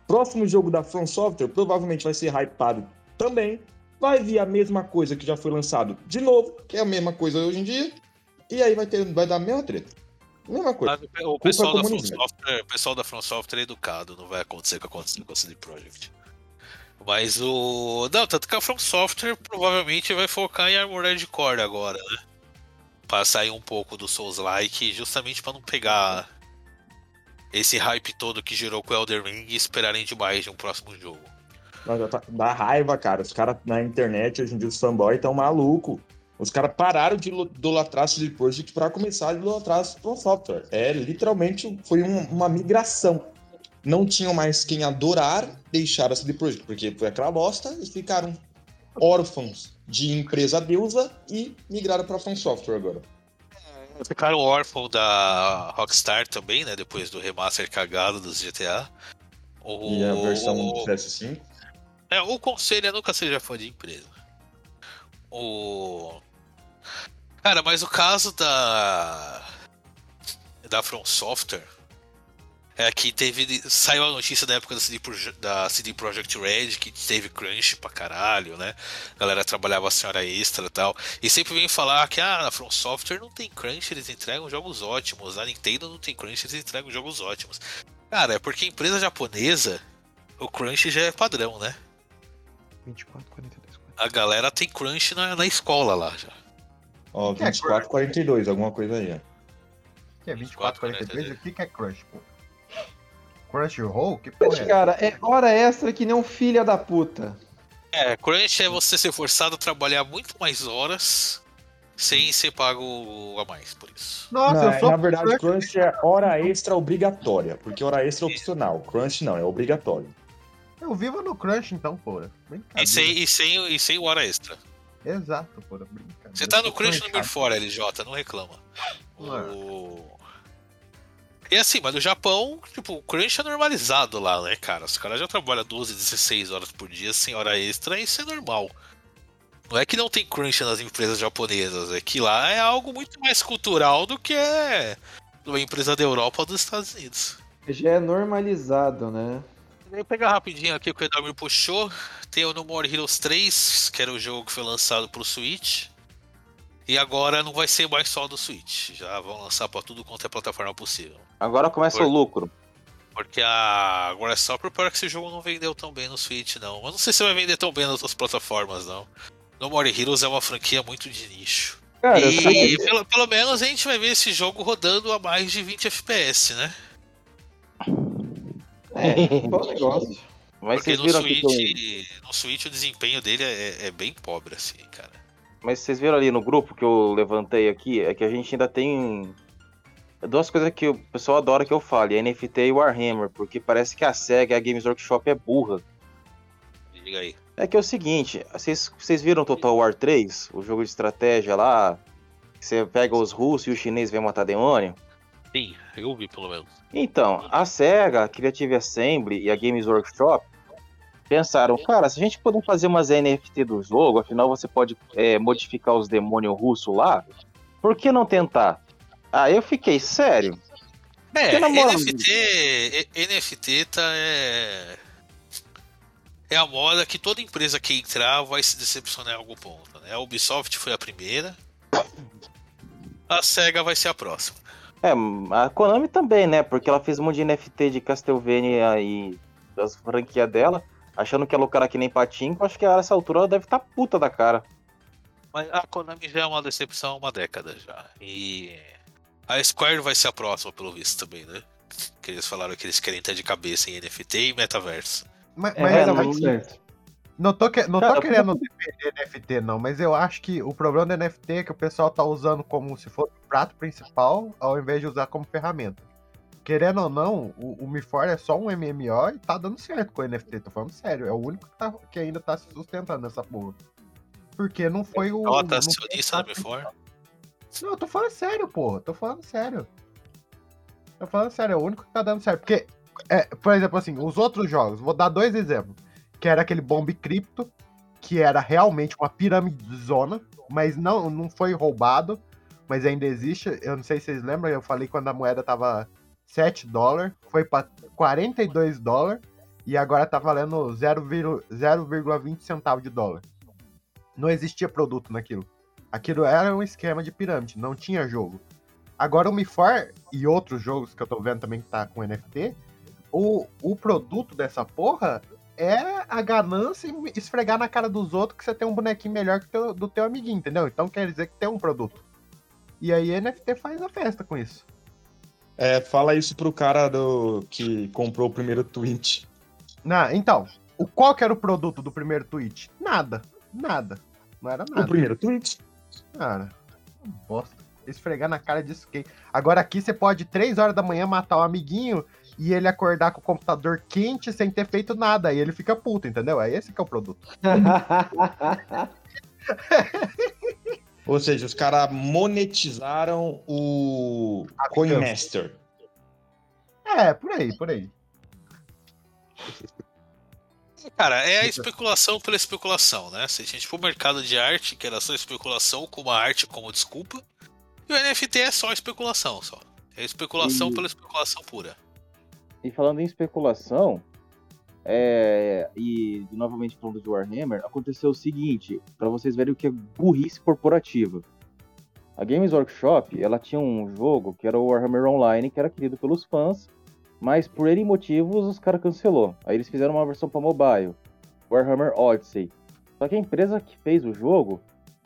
Próximo jogo da From Software provavelmente vai ser hypado também. Vai vir a mesma coisa que já foi lançado de novo, que é a mesma coisa hoje em dia. E aí vai, ter, vai dar a mesma treta. Mesma coisa. O pessoal da, From. Software, o pessoal da From Software é educado, não vai acontecer o que aconteceu com a CD Projekt. Mas o. Não, tanto que a From Software provavelmente vai focar em Armored Core agora, né? Pra sair um pouco do Souls-like, justamente pra não pegar esse hype todo que gerou com o Elder Ring e esperarem demais de um próximo jogo. Mas tá- Dá raiva, cara. Os caras na internet, hoje em dia, os fanboys tão malucos. Os caras pararam de idolatrar a CD Projekt pra começar a idolatrar a From Software. É, literalmente, foi um- uma migração. Não tinham mais quem adorar deixar a CD Projekt, porque foi aquela bosta, eles ficaram órfãos de empresa deusa e migraram pra From Software agora. Ficaram órfãos da Rockstar também, né? Depois do remaster cagado dos GTA. O... E a versão do PS5. É, o conselho é nunca seja fã de empresa. O. Cara, mas o caso da. Da From Software é que teve. Saiu a notícia da época da CD, Proje- da CD Projekt Red que teve crunch pra caralho, né? A galera trabalhava assim hora extra e tal. E sempre vem falar que ah, a From Software não tem crunch, eles entregam jogos ótimos. A Nintendo não tem crunch, eles entregam jogos ótimos. Cara, é porque empresa japonesa, o crunch já é padrão, né? 24, 42, 40. A galera tem crunch na, na escola lá já. Ó, é 24, 42, alguma coisa aí. ó. Que é 24, 24, 43? O que que é Crush, pô? Crunchyroll? Que porra é? essa? cara, é hora extra que nem um filho da puta. É, crunch é você ser forçado a trabalhar muito mais horas sem ser pago a mais por isso. Nossa, Não, eu sou na verdade, crunch é hora extra obrigatória, porque hora extra é opcional. Crunch não, é obrigatório. Eu vivo no Crunch, então, porra. E sem, e, sem, e sem hora extra. Exato, porra. Brincadeira. Você tá no crunch número fora, LJ, não reclama. Não é. O... E assim, mas no Japão, tipo, o crunch é normalizado lá, né, cara? Os caras já trabalham 12, 16 horas por dia sem hora extra, e isso é normal. Não é que não tem crunch nas empresas japonesas, é que lá é algo muito mais cultural do que é uma empresa da Europa ou dos Estados Unidos. Já é normalizado, né? Vou pegar rapidinho aqui o que o Edalmir puxou. Tem o No More Heroes 3, que era o jogo que foi lançado pro Switch. E agora não vai ser mais só do Switch. Já vão lançar pra tudo quanto é plataforma possível. Agora começa Foi. o lucro. Porque a agora é só por pior que esse jogo não vendeu tão bem no Switch, não. Eu não sei se vai vender tão bem nas outras plataformas, não. No More Heroes é uma franquia muito de nicho. Cara, e que... pelo, pelo menos a gente vai ver esse jogo rodando a mais de 20 FPS, né? É, bom negócio. Mas Porque no Switch, no Switch o desempenho dele é, é bem pobre, assim, cara. Mas vocês viram ali no grupo que eu levantei aqui, é que a gente ainda tem duas coisas que o pessoal adora que eu fale, NFT e Warhammer, porque parece que a SEGA e a Games Workshop é burra. Diga aí. É que é o seguinte, vocês, vocês viram Total War 3, o jogo de estratégia lá, que você pega os russos e os chineses vêm matar demônio? Sim, eu vi pelo menos. Então, a SEGA, a Creative Assembly e a Games Workshop pensaram, cara, se a gente puder fazer umas NFT do jogo, afinal você pode é, modificar os demônios russos lá, por que não tentar? Ah, eu fiquei sério. É, NFT, NFT tá é é a moda que toda empresa que entrar vai se decepcionar em algum ponto, né? A Ubisoft foi a primeira. A Sega vai ser a próxima. É, a Konami também, né? Porque ela fez um monte de NFT de Castlevania e das franquias dela, achando que ia lucrar que nem patinho, acho que a essa altura ela deve estar puta da cara. Mas a Konami já é uma decepção há uma década já. E a Square vai ser a próxima, pelo visto, também, né? Que eles falaram que eles querem ter de cabeça em NFT e metaverso. Mas, É, mas vai dar mas- muito certo. não tô, que- não tô Cara, querendo defender NFT, não, mas eu acho que o problema do NFT é que o pessoal tá usando como se fosse o prato principal, ao invés de usar como ferramenta. Querendo ou não, o, o MIFOR é só um MMO e tá dando certo com o NFT, tô falando sério. É o único que, tá- que ainda tá se sustentando nessa porra. Porque não foi o. Ela tá acionista Before. Não, eu tô falando sério, porra. Tô falando sério. Tô falando sério, é o único que tá dando certo. Porque, é, por exemplo, assim, os outros jogos, vou dar dois exemplos. Que era aquele Bomb Crypto, que era realmente uma pirâmide zona, mas não, não foi roubado, mas ainda existe. Eu não sei se vocês lembram, eu falei quando a moeda tava 7 dólares, foi pra 42 dólares, e agora tá valendo 0,0 0,20 centavos de dólar. Não existia produto naquilo. Aquilo era um esquema de pirâmide, não tinha jogo. Agora o MIFOR e outros jogos que eu tô vendo também que tá com NFT, o, o produto dessa porra é a ganância e esfregar na cara dos outros que você tem um bonequinho melhor que teu, do teu amiguinho, entendeu? Então quer dizer que tem um produto. E aí NFT faz a festa com isso. É, fala isso pro cara do que comprou o primeiro tweet. Na, então, o, qual que era o produto do primeiro tweet? Nada. Nada. Não era O nada. primeiro tweet? Cara, bosta. Esfregar na cara disso quem. Agora aqui você pode, 3 horas da manhã, matar o amiguinho e ele acordar com o computador quente sem ter feito nada. Aí ele fica puto, entendeu? É esse que é o produto. Ou seja, os caras monetizaram o Coinmaster. É, por aí, por aí. Cara, é a especulação pela especulação, né? Se a gente for mercado de arte, que era só especulação com uma arte como desculpa, e o NFT é só especulação, só. É especulação E- pela especulação pura. E falando em especulação, é, e novamente falando de Warhammer, aconteceu o seguinte, pra vocês verem o que é burrice corporativa. A Games Workshop, ela tinha um jogo que era o Warhammer Online, que era querido pelos fãs, mas por N motivos os caras cancelou. Aí eles fizeram uma versão para mobile, Warhammer Odyssey. Só que a empresa que fez o jogo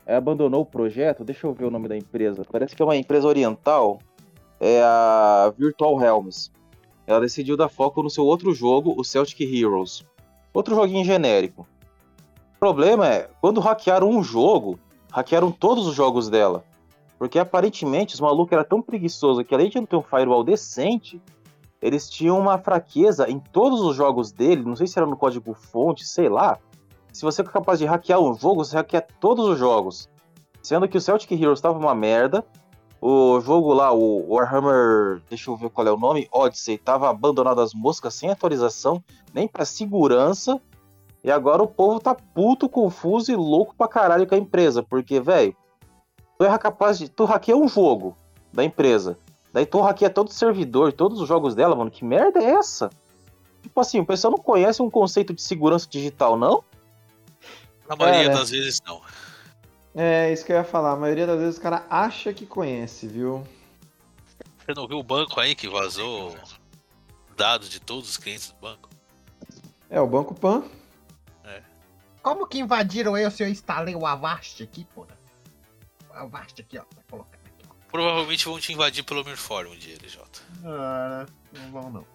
eh, abandonou o projeto. Deixa eu ver o nome da empresa. Parece que é uma empresa oriental. É a Virtual Realms. Ela decidiu dar foco no seu outro jogo, o Celtic Heroes. Outro joguinho genérico. O problema é, quando hackearam um jogo, hackearam todos os jogos dela. Porque aparentemente os malucos eram tão preguiçosos que além de não ter um firewall decente, eles tinham uma fraqueza em todos os jogos dele, não sei se era no código fonte, sei lá. Se você é capaz de hackear um jogo, você hackeia todos os jogos. Sendo que o Celtic Heroes estava uma merda. O jogo lá, o Warhammer, deixa eu ver qual é o nome, Odyssey, tava abandonado às moscas, sem atualização, nem pra segurança. E agora o povo tá puto, confuso e louco pra caralho com a empresa, porque, velho, tu é capaz de. Tu hackeia um jogo da empresa. Daí tu hackeia todo o servidor, todos os jogos dela, mano. Que merda é essa? Tipo assim, o pessoal não conhece um conceito de segurança digital, não? Na maioria Cara. das vezes, não. É, isso que eu ia falar. A maioria das vezes o cara acha que conhece, viu? Você não viu o banco aí que vazou dados de todos os clientes do banco? É, o Banco Pan. Como que invadiram eu se eu instalei o Avast aqui, porra? O Avast aqui, ó. Tá colocando aqui. Provavelmente vão te invadir pelo Mirfor um dia, LJ. Ah, não vão não.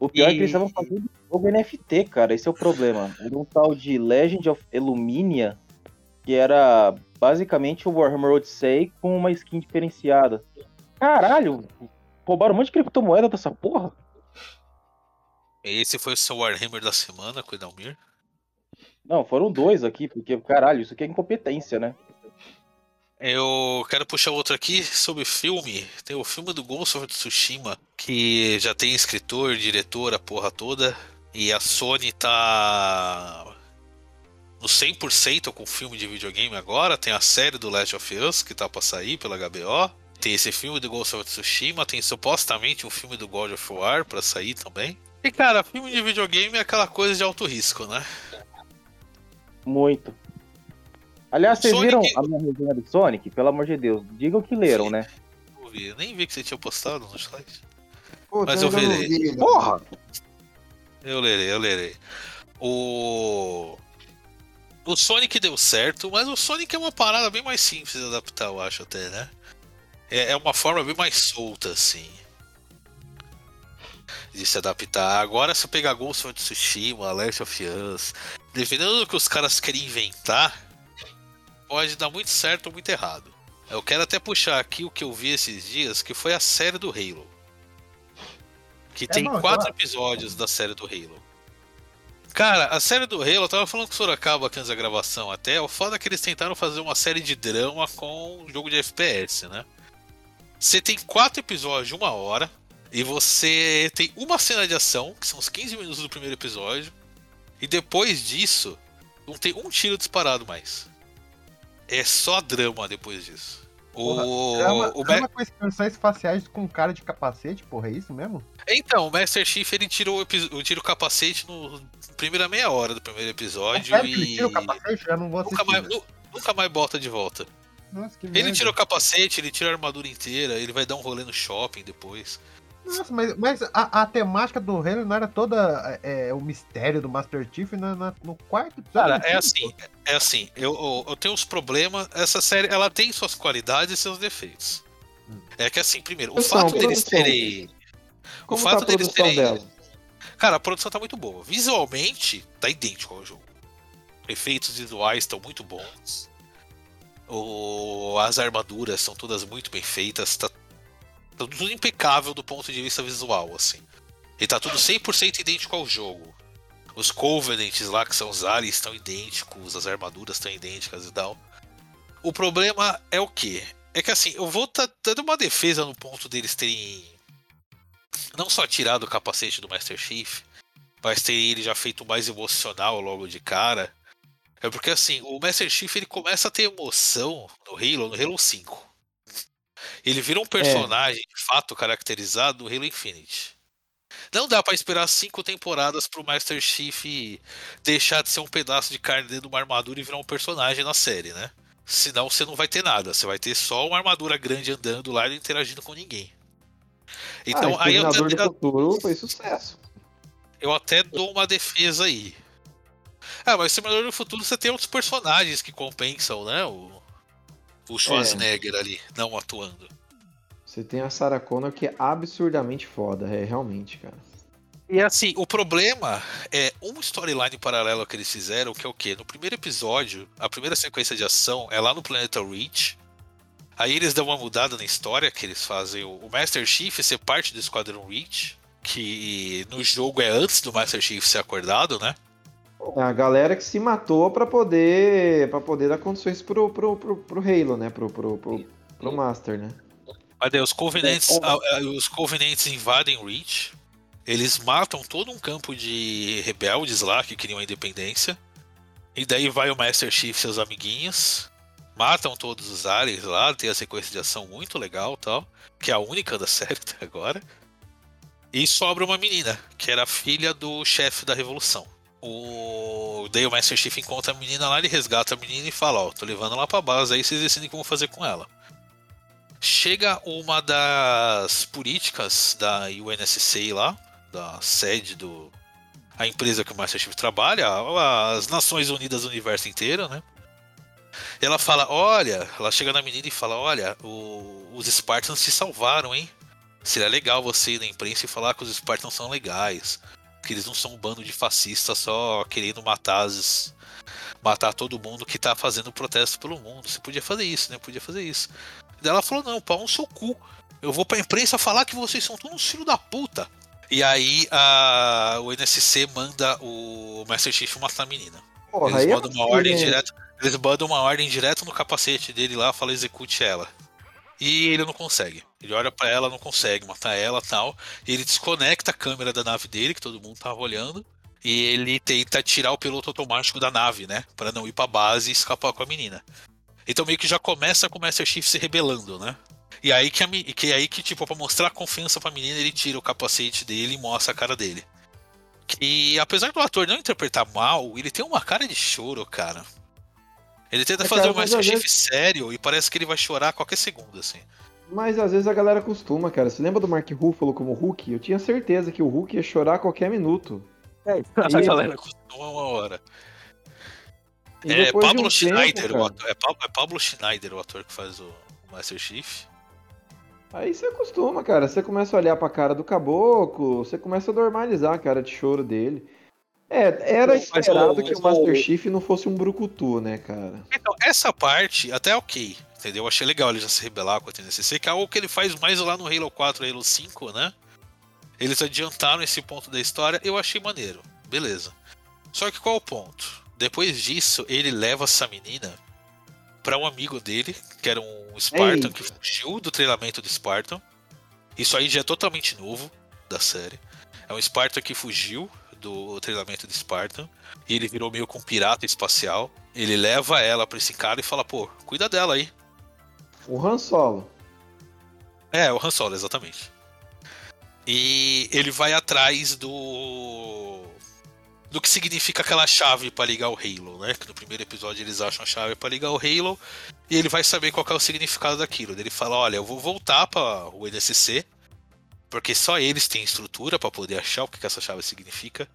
O pior é que E- eles estavam fazendo jogo NFT, cara. Esse é o problema. Era um tal de Legend of Illuminia, que era basicamente o Warhammer Odyssey com uma skin diferenciada. Caralho, roubaram um monte de criptomoeda dessa porra. Esse foi o seu Warhammer da semana Edalmir. Não, foram dois aqui, porque, caralho, isso aqui é incompetência, né? Eu quero puxar outro aqui sobre filme. Tem o filme do Ghost of Tsushima, que já tem escritor, diretor, a porra toda. E a Sony tá no 100% com o filme de videogame agora. Tem a série do Last of Us, que tá pra sair pela HBO. Tem esse filme do Ghost of Tsushima. Tem supostamente um filme do God of War pra sair também. E cara, filme de videogame é aquela coisa de alto risco, né? Muito. Aliás, vocês Sonic- viram a minha resenha do Sonic? Pelo amor de Deus, digam que leram, né? Eu vi, eu nem vi que você tinha postado no site. Putz, Mas eu ainda não verei. ainda. Porra! Eu lerei, eu lerei. O. O Sonic deu certo, mas o Sonic é uma parada bem mais simples de adaptar, eu acho até, né? É é uma forma bem mais solta, assim. De se adaptar. Agora, se eu pegar Ghost of Tsushima, Last of Us, dependendo do que os caras querem inventar, pode dar muito certo ou muito errado. Eu quero até puxar aqui o que eu vi esses dias, que foi a série do Halo. Que tem bom, quatro claro. episódios da série do Halo. Cara, a série do Halo, eu tava falando com o Sorocaba aqui antes da gravação até, o foda é que eles tentaram fazer uma série de drama com um jogo de FPS, né? Você tem quatro episódios de uma hora, e você tem uma cena de ação, que são os 15 minutos do primeiro episódio, e depois disso, não tem um tiro disparado mais. É só drama depois disso. O, Drama, o Ma- drama com expressões faciais com cara de capacete, porra, é isso mesmo? Então, o Master Chief ele o, epi- tira o capacete no primeira meia hora do primeiro episódio ele e tira o capacete? Já não vou nunca mais, nu- nunca mais bota de volta. Nossa, que Ele merda. tira o capacete, ele tira a armadura inteira, ele vai dar um rolê no shopping depois. Nossa, mas, mas a, a temática do Halo não era toda é, o mistério do Master Chief na, na- no quarto episódio? Cara, é assim, é assim, eu, eu, eu tenho uns problemas. Essa série, ela tem suas qualidades e seus defeitos. Hum. É que assim, primeiro, o fato deles produção. terem. O tá fato a deles terem. dela? Cara, a produção tá muito boa. Visualmente, tá idêntico ao jogo. Efeitos visuais estão muito bons. O... As armaduras são todas muito bem feitas. Tá... tá tudo impecável do ponto de vista visual, assim. E tá tudo 100% idêntico ao jogo. Os Covenants lá, que são os aliens, estão idênticos, as armaduras estão idênticas e tal. O problema é o quê? É que assim, eu vou tá dando uma defesa no ponto deles terem não só tirado o capacete do Master Chief, mas ter ele já feito mais emocional logo de cara. É porque assim, o Master Chief ele começa a ter emoção no Halo, no Halo 5. Ele vira um personagem de fato caracterizado no Halo Infinite. Não dá pra esperar cinco temporadas pro Master Chief deixar de ser um pedaço de carne dentro de uma armadura e virar um personagem na série, né? Senão você não vai ter nada, você vai ter só uma armadura grande andando lá e não interagindo com ninguém. Então ah, aí eu, eu- do Futuro foi sucesso. eu até dou uma defesa aí. Ah, mas Exterminador do Futuro você tem outros personagens que compensam, né? O, o Schwarzenegger ali, não atuando. Você tem a Sarah Connor que é absurdamente foda, é realmente, cara. E assim, o problema é uma storyline paralela que eles fizeram, que é o quê? No primeiro episódio, a primeira sequência de ação é lá no planeta Reach. Aí eles dão uma mudada na história, que eles fazem o Master Chief ser parte do Esquadrão Reach, que no jogo é antes do Master Chief ser acordado, né? É a galera que se matou pra poder para poder dar condições pro, pro, pro, pro Halo, né? Pro, pro, pro, pro Master, né? Mas daí os Covenants, a- a- os Covenants invadem Reach. Eles matam todo um campo de rebeldes lá que queriam a independência. E daí vai o Master Chief e seus amiguinhos. Matam todos os aliens lá, tem a sequência de ação muito legal tal. Que é a única da série até agora. E sobra uma menina, que era filha do chefe da revolução. O... Daí o Master Chief encontra a menina lá, ele resgata a menina e fala, ó, tô levando lá pra base, aí vocês decidem o que vão fazer com ela chega uma das políticas da UNSC lá, da sede do a empresa que o Master Chief trabalha, as Nações Unidas do universo inteiro, né? E ela fala, olha, ela chega na menina e fala, olha, o- os Spartans te salvaram, hein? Seria legal você ir na imprensa e falar que os Spartans são legais, que eles não são um bando de fascistas só querendo matar as, matar todo mundo que tá fazendo protesto pelo mundo. Você podia fazer isso, né? Podia fazer isso. Daí ela falou: não, pau no seu cu. Eu vou pra imprensa falar que vocês são todos uns filhos da puta. E aí a, o NSC manda o Master Chief matar a menina. Porra, eles é mandam uma ordem né? Eles mandam uma ordem direto no capacete dele lá, fala execute ela. E ele não consegue. Ele olha pra ela, não consegue matar ela tal. E ele desconecta a câmera da nave dele, que todo mundo tava olhando. E ele tenta tirar o piloto automático da nave, né? Pra não ir pra base e escapar com a menina. Então meio que já começa com o Master Chief se rebelando, né? E aí que, a, que aí que, tipo, pra mostrar confiança pra menina, ele tira o capacete dele e mostra a cara dele. Que apesar do ator não interpretar mal, ele tem uma cara de choro, cara. Ele tenta É, fazer mas Master Chief vezes- sério e parece que ele vai chorar a qualquer segundo, assim. Mas às vezes a galera costuma, cara. Você lembra do Mark Ruffalo como Hulk? Eu tinha certeza que o Hulk ia chorar a qualquer minuto. A E- galera costuma uma hora. E É Pablo um Schneider, tempo, ator, é, Pa- é Pablo Schneider o ator que faz o, o Master Chief. Aí você acostuma, cara. Você começa a olhar pra cara do caboclo, você começa a normalizar a cara de choro dele. É, era esperado que o Master Chief não fosse um brucutu, né, cara? Então, essa parte até é ok, entendeu? Eu achei legal ele já se rebelar com a TNCC, que é algo que ele faz mais lá no Halo 4 Halo 5, né? Eles adiantaram esse ponto da história, eu achei maneiro, beleza. Só que qual o ponto? Depois disso, ele leva essa menina pra um amigo dele, que era um Spartan Ei. que fugiu do treinamento do Spartan. Isso aí já é totalmente novo da série. É um Spartan que fugiu do treinamento de Spartan e ele virou meio que um pirata espacial. Ele leva ela pra esse cara e fala, pô, cuida dela aí. O Han Solo. É, o Han Solo, exatamente. E ele vai atrás do. do que significa aquela chave pra ligar o Halo, né? Que no primeiro episódio eles acham a chave pra ligar o Halo. E ele vai saber qual é o significado daquilo. Ele fala: olha, eu vou voltar para o NSC. Porque só eles têm estrutura pra poder achar o que, que essa chave significa.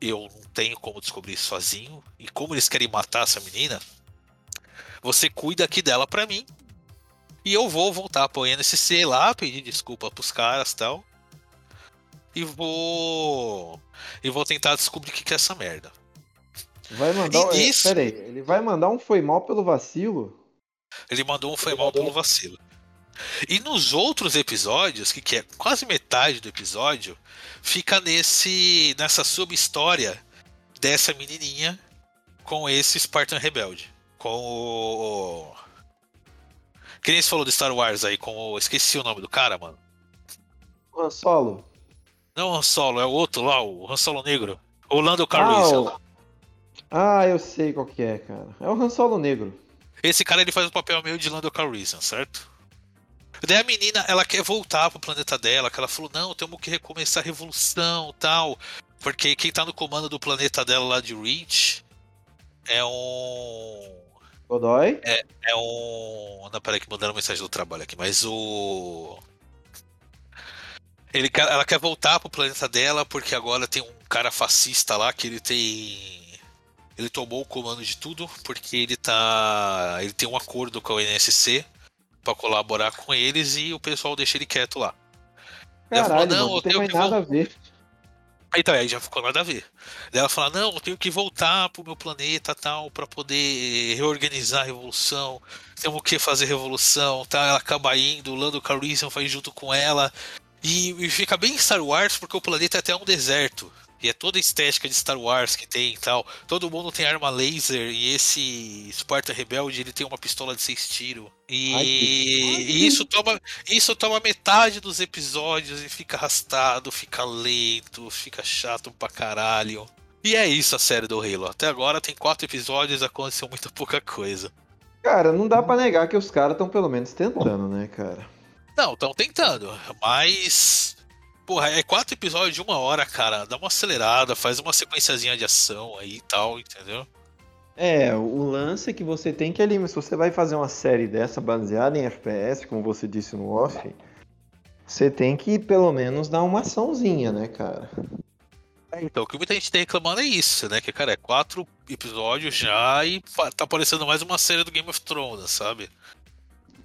Eu não tenho como descobrir isso sozinho. E como eles querem matar essa menina, você cuida aqui dela pra mim. E eu vou voltar pro NSC lá, pedir desculpa pros caras e tal. E vou. E vou tentar descobrir o que, que é essa merda. Vai mandar. E um- é, Pera aí, ele vai mandar um foi mal pelo vacilo? Ele mandou um foi mal pelo vacilo. E nos outros episódios, que, que é quase metade do episódio, fica nesse nessa sub-história dessa menininha com esse Spartan rebelde. Com o. Que nem você falou do Star Wars aí, com o. Esqueci o nome do cara, mano. Han Solo. Não o Han Solo, é o outro lá, o Han Solo negro. O Lando Ah, Calrissian. o- ah, eu sei qual que é, cara. É o Han Solo negro. Esse cara ele faz o papel meio de Lando Calrissian, certo? Daí a menina, ela quer voltar pro planeta dela, que ela falou, não, temos que recomeçar a revolução tal. Porque quem tá no comando do planeta dela lá de Reach é um. Godoy? É um. Não, peraí que mandaram mensagem do trabalho aqui, mas o. Ele, quer- ela quer voltar pro planeta dela porque agora tem um cara fascista lá que ele tem. Ele tomou o comando de tudo porque ele tá. Ele tem um acordo com a NSC pra colaborar com eles e o pessoal deixa ele quieto lá. Ela falou, Caralho, "Não, mano, não eu tem tenho que nada a ver. Aí tá, aí já ficou nada a ver. Daí ela fala, não, eu tenho que voltar pro meu planeta tal, pra poder reorganizar a revolução. Temos que fazer revolução, tal. Ela acaba indo, o Lando Calrissian vai junto com ela. E, e fica bem Star Wars porque o planeta é até um deserto. E é toda a estética de Star Wars que tem e tal. Todo mundo tem arma laser e esse Sparta Rebelde ele tem uma pistola de seis tiros. E, Ai, e isso toma isso toma metade dos episódios e fica arrastado, fica lento, fica chato pra caralho. E é isso a série do Halo. Até agora tem quatro episódios e aconteceu muita pouca coisa. Cara, não dá pra negar que os caras estão pelo menos tentando, né, cara? Não, estão tentando, mas. Porra, é quatro episódios de uma hora, cara. Dá uma acelerada, faz uma sequenciazinha de ação aí e tal, entendeu? É, o lance é que você tem que ali, se você vai fazer uma série dessa baseada em FPS, como você disse no off, você tem que pelo menos dar uma açãozinha, né, cara? Então, o que muita gente tá reclamando é isso, né? Que, cara, é quatro episódios já e tá parecendo mais uma série do Game of Thrones, sabe?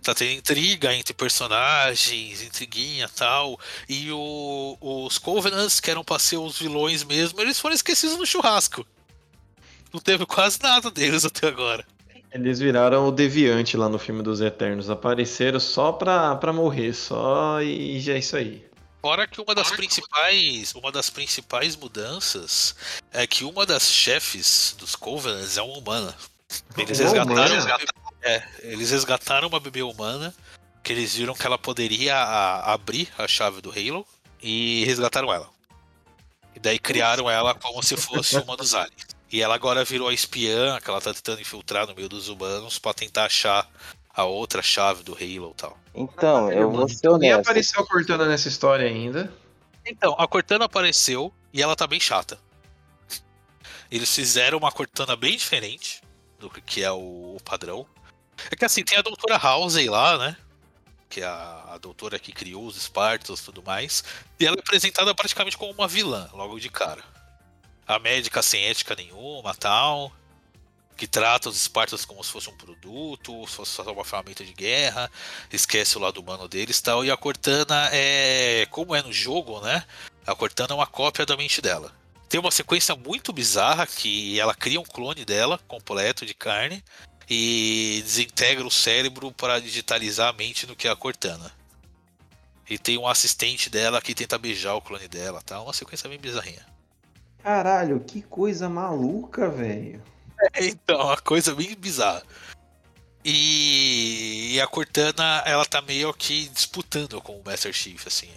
Tá tendo intriga entre personagens, intriguinha tal. E o- os Covenants, que eram pra ser os vilões mesmo, eles foram esquecidos no churrasco. Não teve quase nada deles até agora. Eles viraram o deviante lá no filme dos Eternos, apareceram só pra, pra morrer, só e já é isso aí. Fora que uma das principais, uma das principais mudanças é que uma das chefes dos Covenants é uma humana. Eles Uma resgataram, humana? é, eles resgataram uma bebê humana que eles viram que ela poderia a- abrir a chave do Halo e resgataram ela. E daí criaram ela como se fosse uma dos aliens. E ela agora virou a espiã que ela tá tentando infiltrar no meio dos humanos pra tentar achar a outra chave do Halo e tal. Então, eu vou ser honesto. apareceu cortando nessa história ainda. Então, a Cortana apareceu e ela tá bem chata. Eles fizeram uma Cortana bem diferente do que- que é o padrão. É que assim, tem a doutora Housey lá, né? Que é a, a doutora que criou os Spartans e tudo mais. E ela é apresentada praticamente como uma vilã, logo de cara. A médica sem ética nenhuma tal. que trata os Espartas como se fosse um produto, se fosse só uma ferramenta de guerra, esquece o lado humano deles tal. E a Cortana é. Como é no jogo, né? A Cortana é uma cópia da mente dela. Tem uma sequência muito bizarra que ela cria um clone dela, completo, de carne, e desintegra o cérebro para digitalizar a mente no que é a Cortana. E tem um assistente dela que tenta beijar o clone dela, tá? Uma sequência bem bizarrinha. Caralho, que coisa maluca, velho. Então, uma coisa bem bizarra. E, e a Cortana, ela tá meio que disputando com o Master Chief, assim.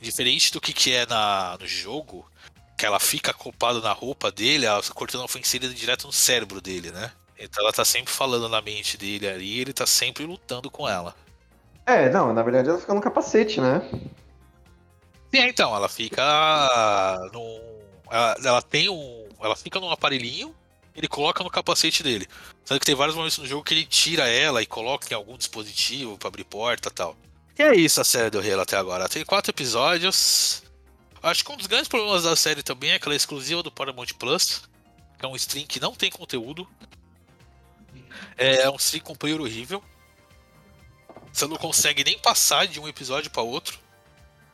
Diferente do que, que é na, no jogo, que ela fica acoplada na roupa dele, a Cortana foi inserida direto no cérebro dele, né? Então ela tá sempre falando na mente dele ali, e ele tá sempre lutando com ela. É, não, na verdade ela fica no capacete, né? Sim, então, ela fica num. Ela, ela tem um. Ela fica num aparelhinho, ele coloca no capacete dele. Sendo que tem vários momentos no jogo que ele tira ela e coloca em algum dispositivo pra abrir porta tal. E é isso a série do Halo até agora. Tem quatro episódios. Acho que um dos grandes problemas da série também é que ela é exclusiva do Paramount Plus. Que é um stream que não tem conteúdo. É um stream com player horrível. Você não consegue nem passar de um episódio pra outro.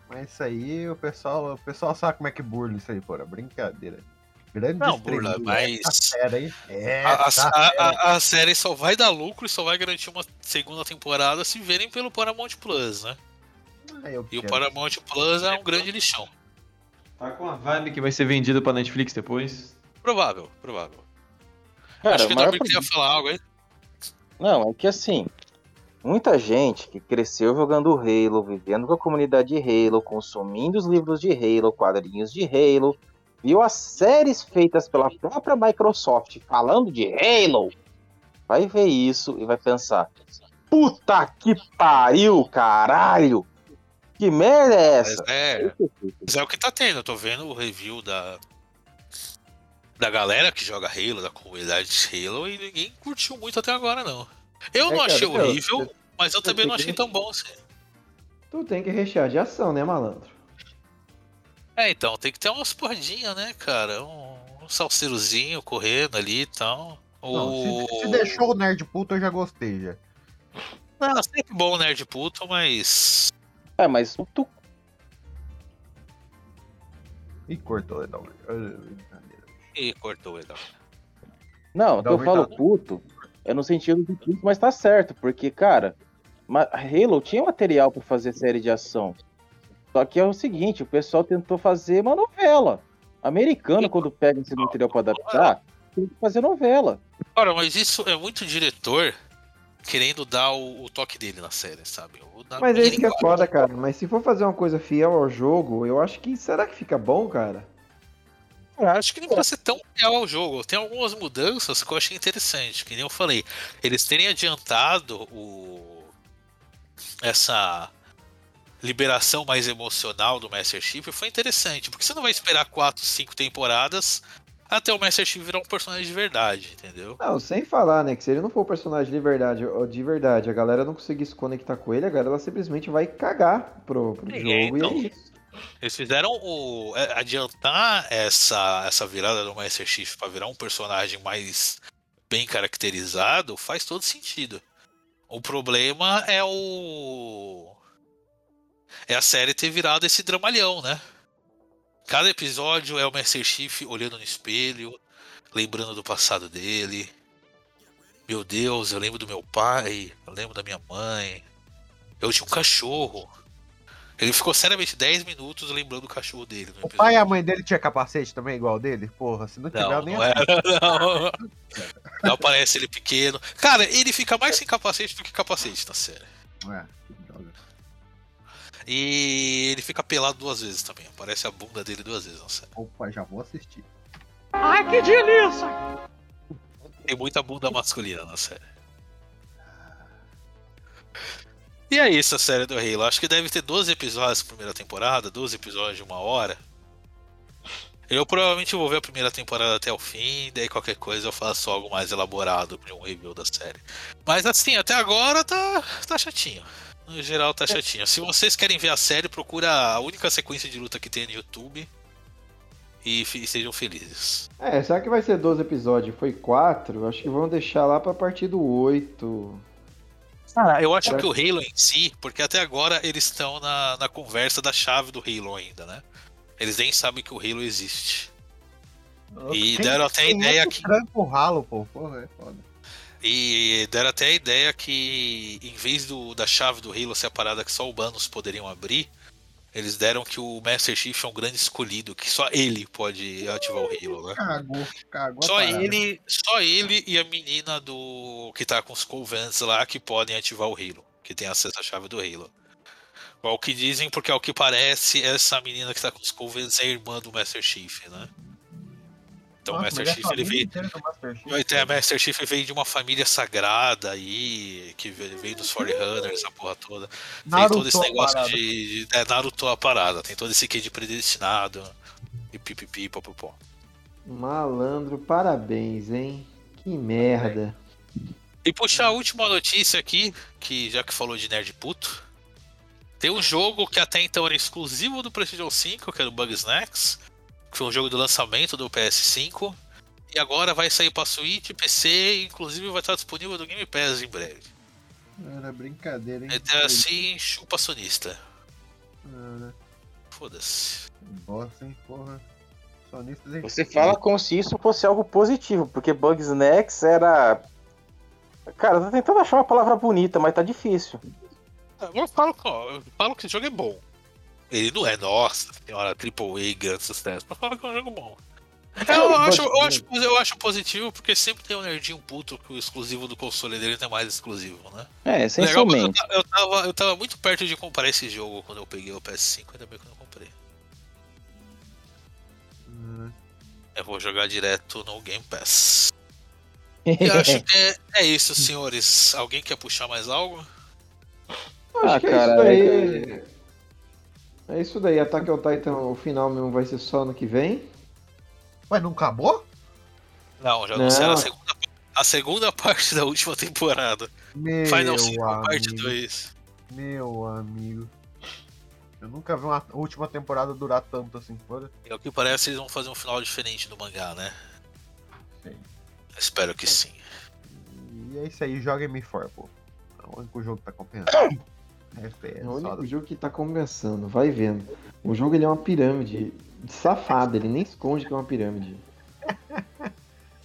Mas isso aí, o pessoal, o pessoal sabe como é que burla isso aí, porra. Brincadeira. Grande Não, burla, mas- aí. É, A, a- a- fera. a- a série só vai dar lucro e só vai garantir uma segunda temporada se verem pelo Paramount Plus, né? Ah, eu E o. Paramount Plus é um grande lixão. Tá com a vibe que vai ser vendido pra Netflix depois. Provável, provável. Cara, Acho que o Davi queria falar algo aí. Não, é que assim, muita gente que cresceu jogando Halo, vivendo com a comunidade de Halo, consumindo os livros de Halo, quadrinhos de Halo, viu as séries feitas pela própria Microsoft falando de Halo, vai ver isso e vai pensar: puta que pariu, caralho! Que merda é Mas essa? é, mas é o que tá tendo. Eu tô vendo o review da. Da galera que joga Halo, da comunidade de Halo, e ninguém curtiu muito até agora, não. Eu É, não cara, achei eu- horrível, eu- mas eu também não achei tão bom assim. Tu tem que rechear de ação, né, malandro? É, então, tem que ter umas porradinhas, né, cara? Um, um salseirozinho correndo ali e tal. Não, O... se, se deixou o nerd puto, eu já gostei já. Não, sempre bom o nerd puto, mas. É, mas o tu Ih, cortou. Ah, brincadeira. Ih, cortou legal. Não, eu falo aumentada. puto é no sentido de puto, mas tá certo, porque, cara, Halo tinha material pra fazer série de ação. Só que é o seguinte, o pessoal tentou fazer uma novela. Americano, quando pega esse material pra adaptar, tem que fazer novela. Ora, mas isso é muito diretor querendo dar o, o toque dele na série, sabe? Mas é isso que é foda, cara. Mas se for fazer uma coisa fiel ao jogo, eu acho que. Será que fica bom, cara? Eu acho que nem vai ser tão real ao jogo. Tem algumas mudanças que eu achei interessante. Que nem eu falei. Eles terem adiantado o... essa liberação mais emocional do Master Chief foi interessante. Porque você não vai esperar 4, 5 temporadas até o Master Chief virar um personagem de verdade, entendeu? Não, sem falar, né? Que se ele não for o personagem de verdade, ou de verdade, a galera não conseguir se conectar com ele, a galera simplesmente vai cagar pro, pro É, jogo então. e é isso. Eles fizeram o é, adiantar essa essa virada do Master Chief para virar um personagem mais bem caracterizado faz todo sentido. O problema é o é a série ter virado esse dramalhão, né? Cada episódio é o Master Chief olhando no espelho, lembrando do passado dele. Meu Deus, eu lembro do meu pai, eu lembro da minha mãe. Eu tinha um cachorro. Ele ficou seriamente 10 minutos lembrando o cachorro dele. No O pai e a mãe dele tinha capacete também, igual dele? Porra, se não tiver, Não, nem não era, não. Não aparece ele pequeno. Cara, ele fica mais sem capacete do que capacete na série. É, droga. E ele fica pelado duas vezes também. Aparece a bunda dele duas vezes na série. Opa, já vou assistir. Tem muita bunda masculina na série. E é isso a série do Halo. Acho que deve ter 12 episódios na primeira temporada, 12 episódios de uma hora. Eu provavelmente vou ver a primeira temporada até o fim, daí qualquer coisa eu faço algo mais elaborado de um review da série. Mas assim, até agora tá, tá chatinho. No geral tá chatinho. Se vocês querem ver a série, procura a única sequência de luta que tem no YouTube e fi- sejam felizes. É, será que vai ser 12 episódios? Foi 4? Acho que vão deixar lá pra partir do 8. Cara, eu acho Parece- que o Halo em si, porque até agora eles estão na, na conversa da chave do Halo ainda, né? Eles nem sabem que o Halo existe. E deram até a ideia que o ralo, pô. Porra, é foda. E deram até a ideia que, em vez do, da chave do Halo ser a parada que só humanos poderiam abrir, eles deram que o Master Chief é um grande escolhido, que só ele pode ativar o Halo, né? Cagou, cagou Só parada. ele, só ele e a menina do que tá com os Covens lá que podem ativar o Halo, que tem acesso à chave do Halo. Ao que dizem, porque ao que parece, essa menina que tá com os Covens é a irmã do Master Chief, né? Então o Nossa, Master é a Chief ele veio. Master ter a Master Chief veio de uma família sagrada aí, que veio dos Forerunners, a porra toda. Tem todo esse Naruto negócio de, de. É Naruto a parada, tem todo esse quê de predestinado. E pipipi, popopó. Malandro, parabéns, hein? Que merda. E puxar a última notícia aqui, que já que falou de nerd puto, tem um jogo que até então era exclusivo do PlayStation 5, que era o Bugsnax, que foi um jogo do lançamento do PS5, e agora vai sair pra Switch, PC, e inclusive vai estar disponível no Game Pass em breve. Era brincadeira, hein? Então assim, chupa sonista. Era Foda-se. bosta, hein, porra. Sonistas, hein? Você fala como se isso fosse algo positivo, porque Bugsnax era. Cara, eu tô tentando achar uma palavra bonita, mas tá difícil. Eu falo, ó, eu falo que esse jogo é bom. Ele não é, nossa, senhora, Triple A, grande sucesso, mas fala que é um jogo bom. Eu acho, eu, acho, eu acho positivo porque sempre tem um nerdinho puto que o exclusivo do console dele não é mais exclusivo, né? É, Legal, mas eu, essencialmente. ta- eu, tava, eu tava muito perto de comprar esse jogo quando eu peguei o PS5, ainda bem que eu não comprei. Hum, Eu vou jogar direto no Game Pass. E acho que é, é isso, senhores. Alguém quer puxar mais algo? Acho Ah, que é cara, isso daí. É isso daí. Attack on Titan, o final mesmo vai ser só ano que vem. Ué, não acabou? Não, já Não. anunciaram a segunda, a segunda parte da última temporada. Meu Final 5, amigo. parte 2. Meu amigo. Eu nunca vi uma última temporada durar tanto assim, foda. E ao que parece, eles vão fazer um final diferente do mangá, né? Sim. Espero que sim. E é isso aí, joga M4, pô. É o único jogo que tá compensando. FPS, É o só- único jogo que tá começando, vai vendo. O jogo ele é uma pirâmide safada, ele nem esconde que é uma pirâmide.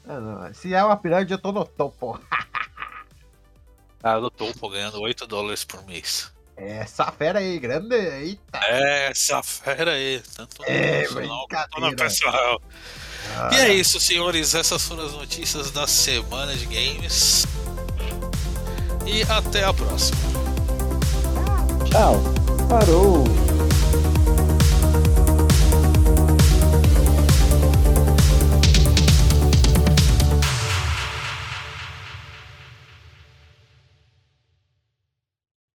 Ah, não. Se é uma pirâmide, eu tô no topo. Ah, do topo ganhando 8 dólares por mês. Essa fera aí, grande. Eita. É, essa fera aí. Tanto É, no profissional quanto brincadeira. na pessoal. Ah, E é isso, senhores. Essas foram as notícias da semana de games. E até a próxima. Tchau. Parou!